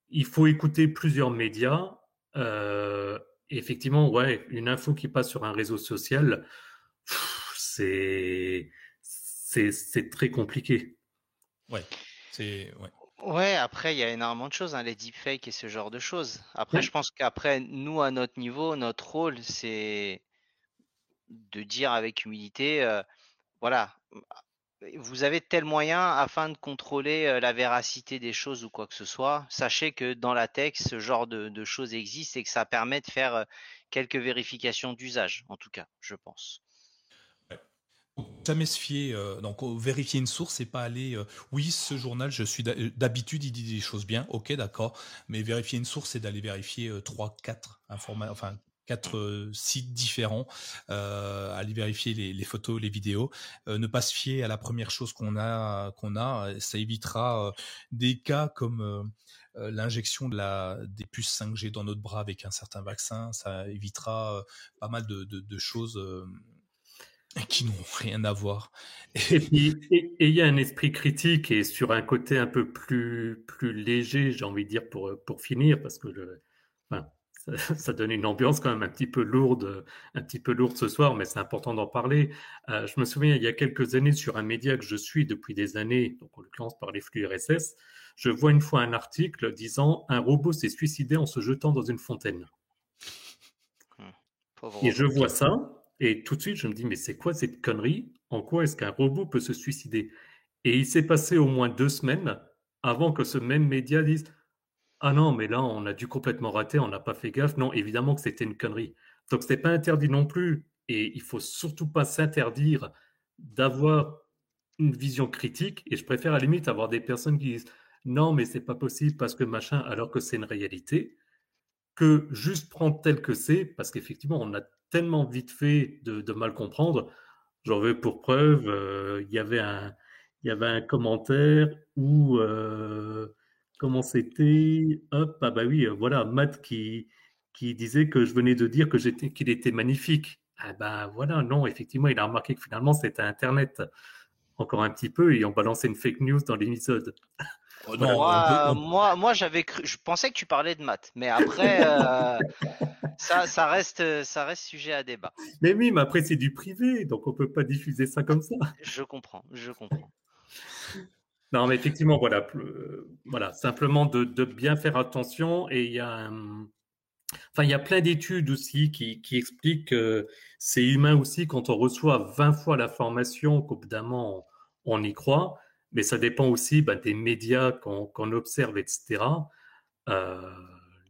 Il faut écouter plusieurs médias. Euh, effectivement, ouais, une info qui passe sur un réseau social, c'est, c'est, très compliqué. Ouais, c'est, ouais. Ouais, après, il y a énormément de choses, hein, les deepfakes et ce genre de choses. Après, je pense qu'après, nous, à notre niveau, notre rôle, c'est de dire avec humilité, euh, voilà, vous avez tel moyen afin de contrôler la véracité des choses ou quoi que ce soit. Sachez que dans la tech, ce genre de, choses existe et que ça permet de faire quelques vérifications d'usage, en tout cas, je pense. Jamais se fier, donc vérifier une source, c'est pas aller. oui, ce journal, je suis d'habitude, il dit des choses bien, ok, d'accord, mais vérifier une source, c'est d'aller vérifier trois, quatre informations, enfin quatre sites différents, euh, aller vérifier les, photos, les vidéos, ne pas se fier à la première chose qu'on a, qu'on a, ça évitera des cas comme l'injection de la des puces 5G dans notre bras avec un certain vaccin, ça évitera pas mal de, choses qui n'ont rien à voir. Et puis, il y a un esprit critique et sur un côté un peu plus, plus léger, j'ai envie de dire, pour, pour finir, parce que ça, donne une ambiance quand même un petit peu lourde, un petit peu lourde ce soir, mais c'est important d'en parler. Euh, je me souviens, il y a quelques années, sur un média que je suis depuis des années, donc en l'occurrence par les flux RSS, je vois une fois un article disant un robot s'est suicidé en se jetant dans une fontaine. Hum, et je vois ça, et tout de suite, je me dis, mais c'est quoi cette connerie? En quoi est-ce qu'un robot peut se suicider? Et il s'est passé au moins deux semaines avant que ce même média dise ah non, mais là, on a dû complètement rater, on n'a pas fait gaffe. Non, évidemment que c'était une connerie. Donc, ce n'est pas interdit non plus. Et il faut surtout pas s'interdire d'avoir une vision critique. Et je préfère à la limite avoir des personnes qui disent non, mais c'est pas possible parce que machin, alors que c'est une réalité, que juste prendre tel que c'est, parce qu'effectivement, on a tellement vite fait de, mal comprendre. J'en veux pour preuve, euh, il y avait un, il y avait un commentaire où euh, comment c'était Hop, ah bah oui, euh, voilà, Matt qui, qui disait que je venais de dire que j'étais, qu'il était magnifique. Ah bah voilà, non, effectivement, il a remarqué que finalement c'était Internet encore un petit peu et on balançait une fake news dans l'épisode. Oh moi, moi, j'avais cru, je pensais que tu parlais de maths, mais après, euh, ça, ça reste, ça reste sujet à débat. Mais oui, mais après c'est du privé, donc on peut pas diffuser ça comme ça. Je comprends, je comprends. Non, mais effectivement, voilà, euh, voilà simplement de, bien faire attention. Et il y a, enfin, il y a plein d'études aussi qui, expliquent que c'est humain aussi quand on reçoit 20 fois la formation, qu'évidemment on, y croit, mais ça dépend aussi bah, des médias qu'on observe, etc. Euh,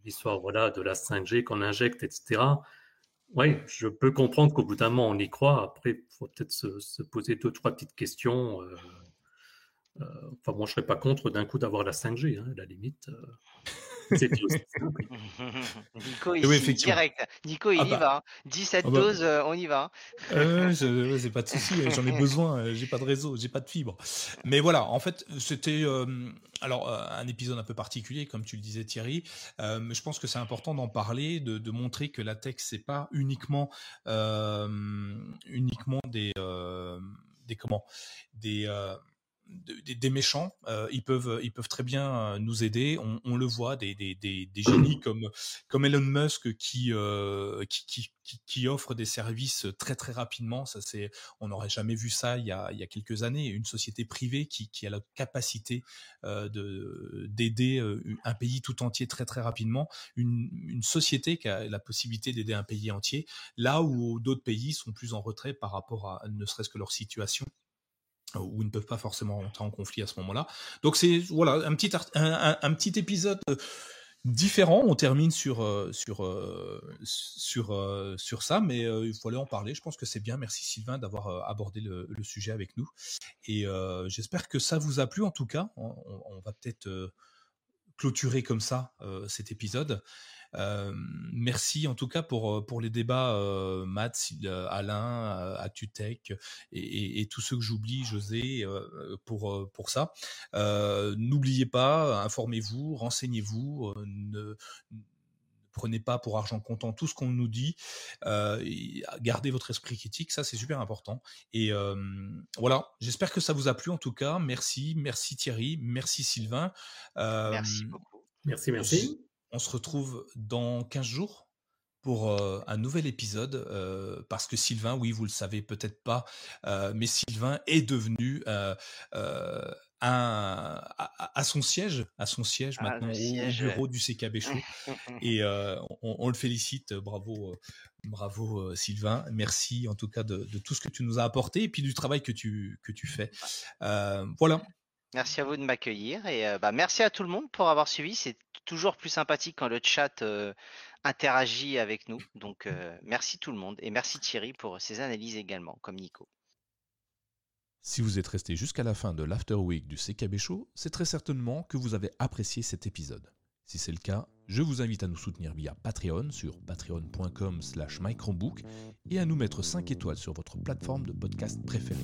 l'histoire voilà, de la 5G qu'on injecte, etc. Oui, je peux comprendre qu'au bout d'un moment, on y croit. Après, il faut peut-être se, poser deux, trois petites questions. Euh, euh, enfin, moi, je ne serais pas contre d'un coup d'avoir la 5G, hein, à la limite. C'est Nico, ici, direct. Nico, il ah y bah. va. 17 hein. ah bah. doses, euh, on y va. Euh, je, pas de souci, j'en ai besoin. Euh, j'ai pas de réseau, j'ai pas de fibre. Mais voilà, en fait, c'était euh, alors un épisode un peu particulier, comme tu le disais, Thierry. mais je pense que c'est important d'en parler, de, de, montrer que la tech, c'est pas uniquement uniquement des des comment des des, méchants, euh, ils peuvent ils peuvent très bien euh, nous aider. On, le voit des, des, des, génies comme comme Elon Musk qui, euh, qui, qui, qui, offre des services très très rapidement. Ça c'est on n'aurait jamais vu ça il y a il y a quelques années. Une société privée qui, qui a la capacité de d'aider un pays tout entier très très rapidement. Une, une société qui a la possibilité d'aider un pays entier là où d'autres pays sont plus en retrait par rapport à ne serait-ce que leur situation où ils ne peuvent pas forcément rentrer en conflit à ce moment-là. Donc c'est voilà un petit un, petit épisode euh, différent. On termine sur euh, sur euh, sur sur ça, mais il fallait en parler. Je pense que c'est bien. Merci Sylvain d'avoir abordé le, sujet avec nous. Et j'espère que ça vous a plu. En tout cas, on va peut-être clôturer comme ça cet épisode merci en tout cas pour, pour les débats, euh, Matt, Alain, ActuTech et, et, tous ceux que j'oublie, José, pour, pour ça. N'oubliez pas, informez-vous, renseignez-vous, ne, prenez pas pour argent comptant tout ce qu'on nous dit. gardez votre esprit critique, ça c'est super important. Et voilà, j'espère que ça vous a plu en tout cas. Merci, merci Thierry, merci Sylvain. merci beaucoup. Merci, merci. On se retrouve dans 15 jours pour euh, un nouvel épisode euh, parce que Sylvain, oui, vous le savez peut-être pas, euh, mais Sylvain est devenu un, à, son siège, à son siège maintenant au bureau du CKB Show. et on, le félicite, bravo, bravo Sylvain. Merci en tout cas de, de, tout ce que tu nous as apporté et puis du travail que tu que tu fais. voilà. Merci à vous de m'accueillir et euh, bah, merci à tout le monde pour avoir suivi. C'est toujours plus sympathique quand le chat euh, interagit avec nous. Donc euh, merci tout le monde et merci Thierry pour ses analyses également, comme Nico. Si vous êtes resté jusqu'à la fin de l'After Week du CKB Show, c'est très certainement que vous avez apprécié cet épisode. Si c'est le cas, je vous invite à nous soutenir via Patreon sur patreon.com slash microbook et à nous mettre 5 étoiles sur votre plateforme de podcast préférée.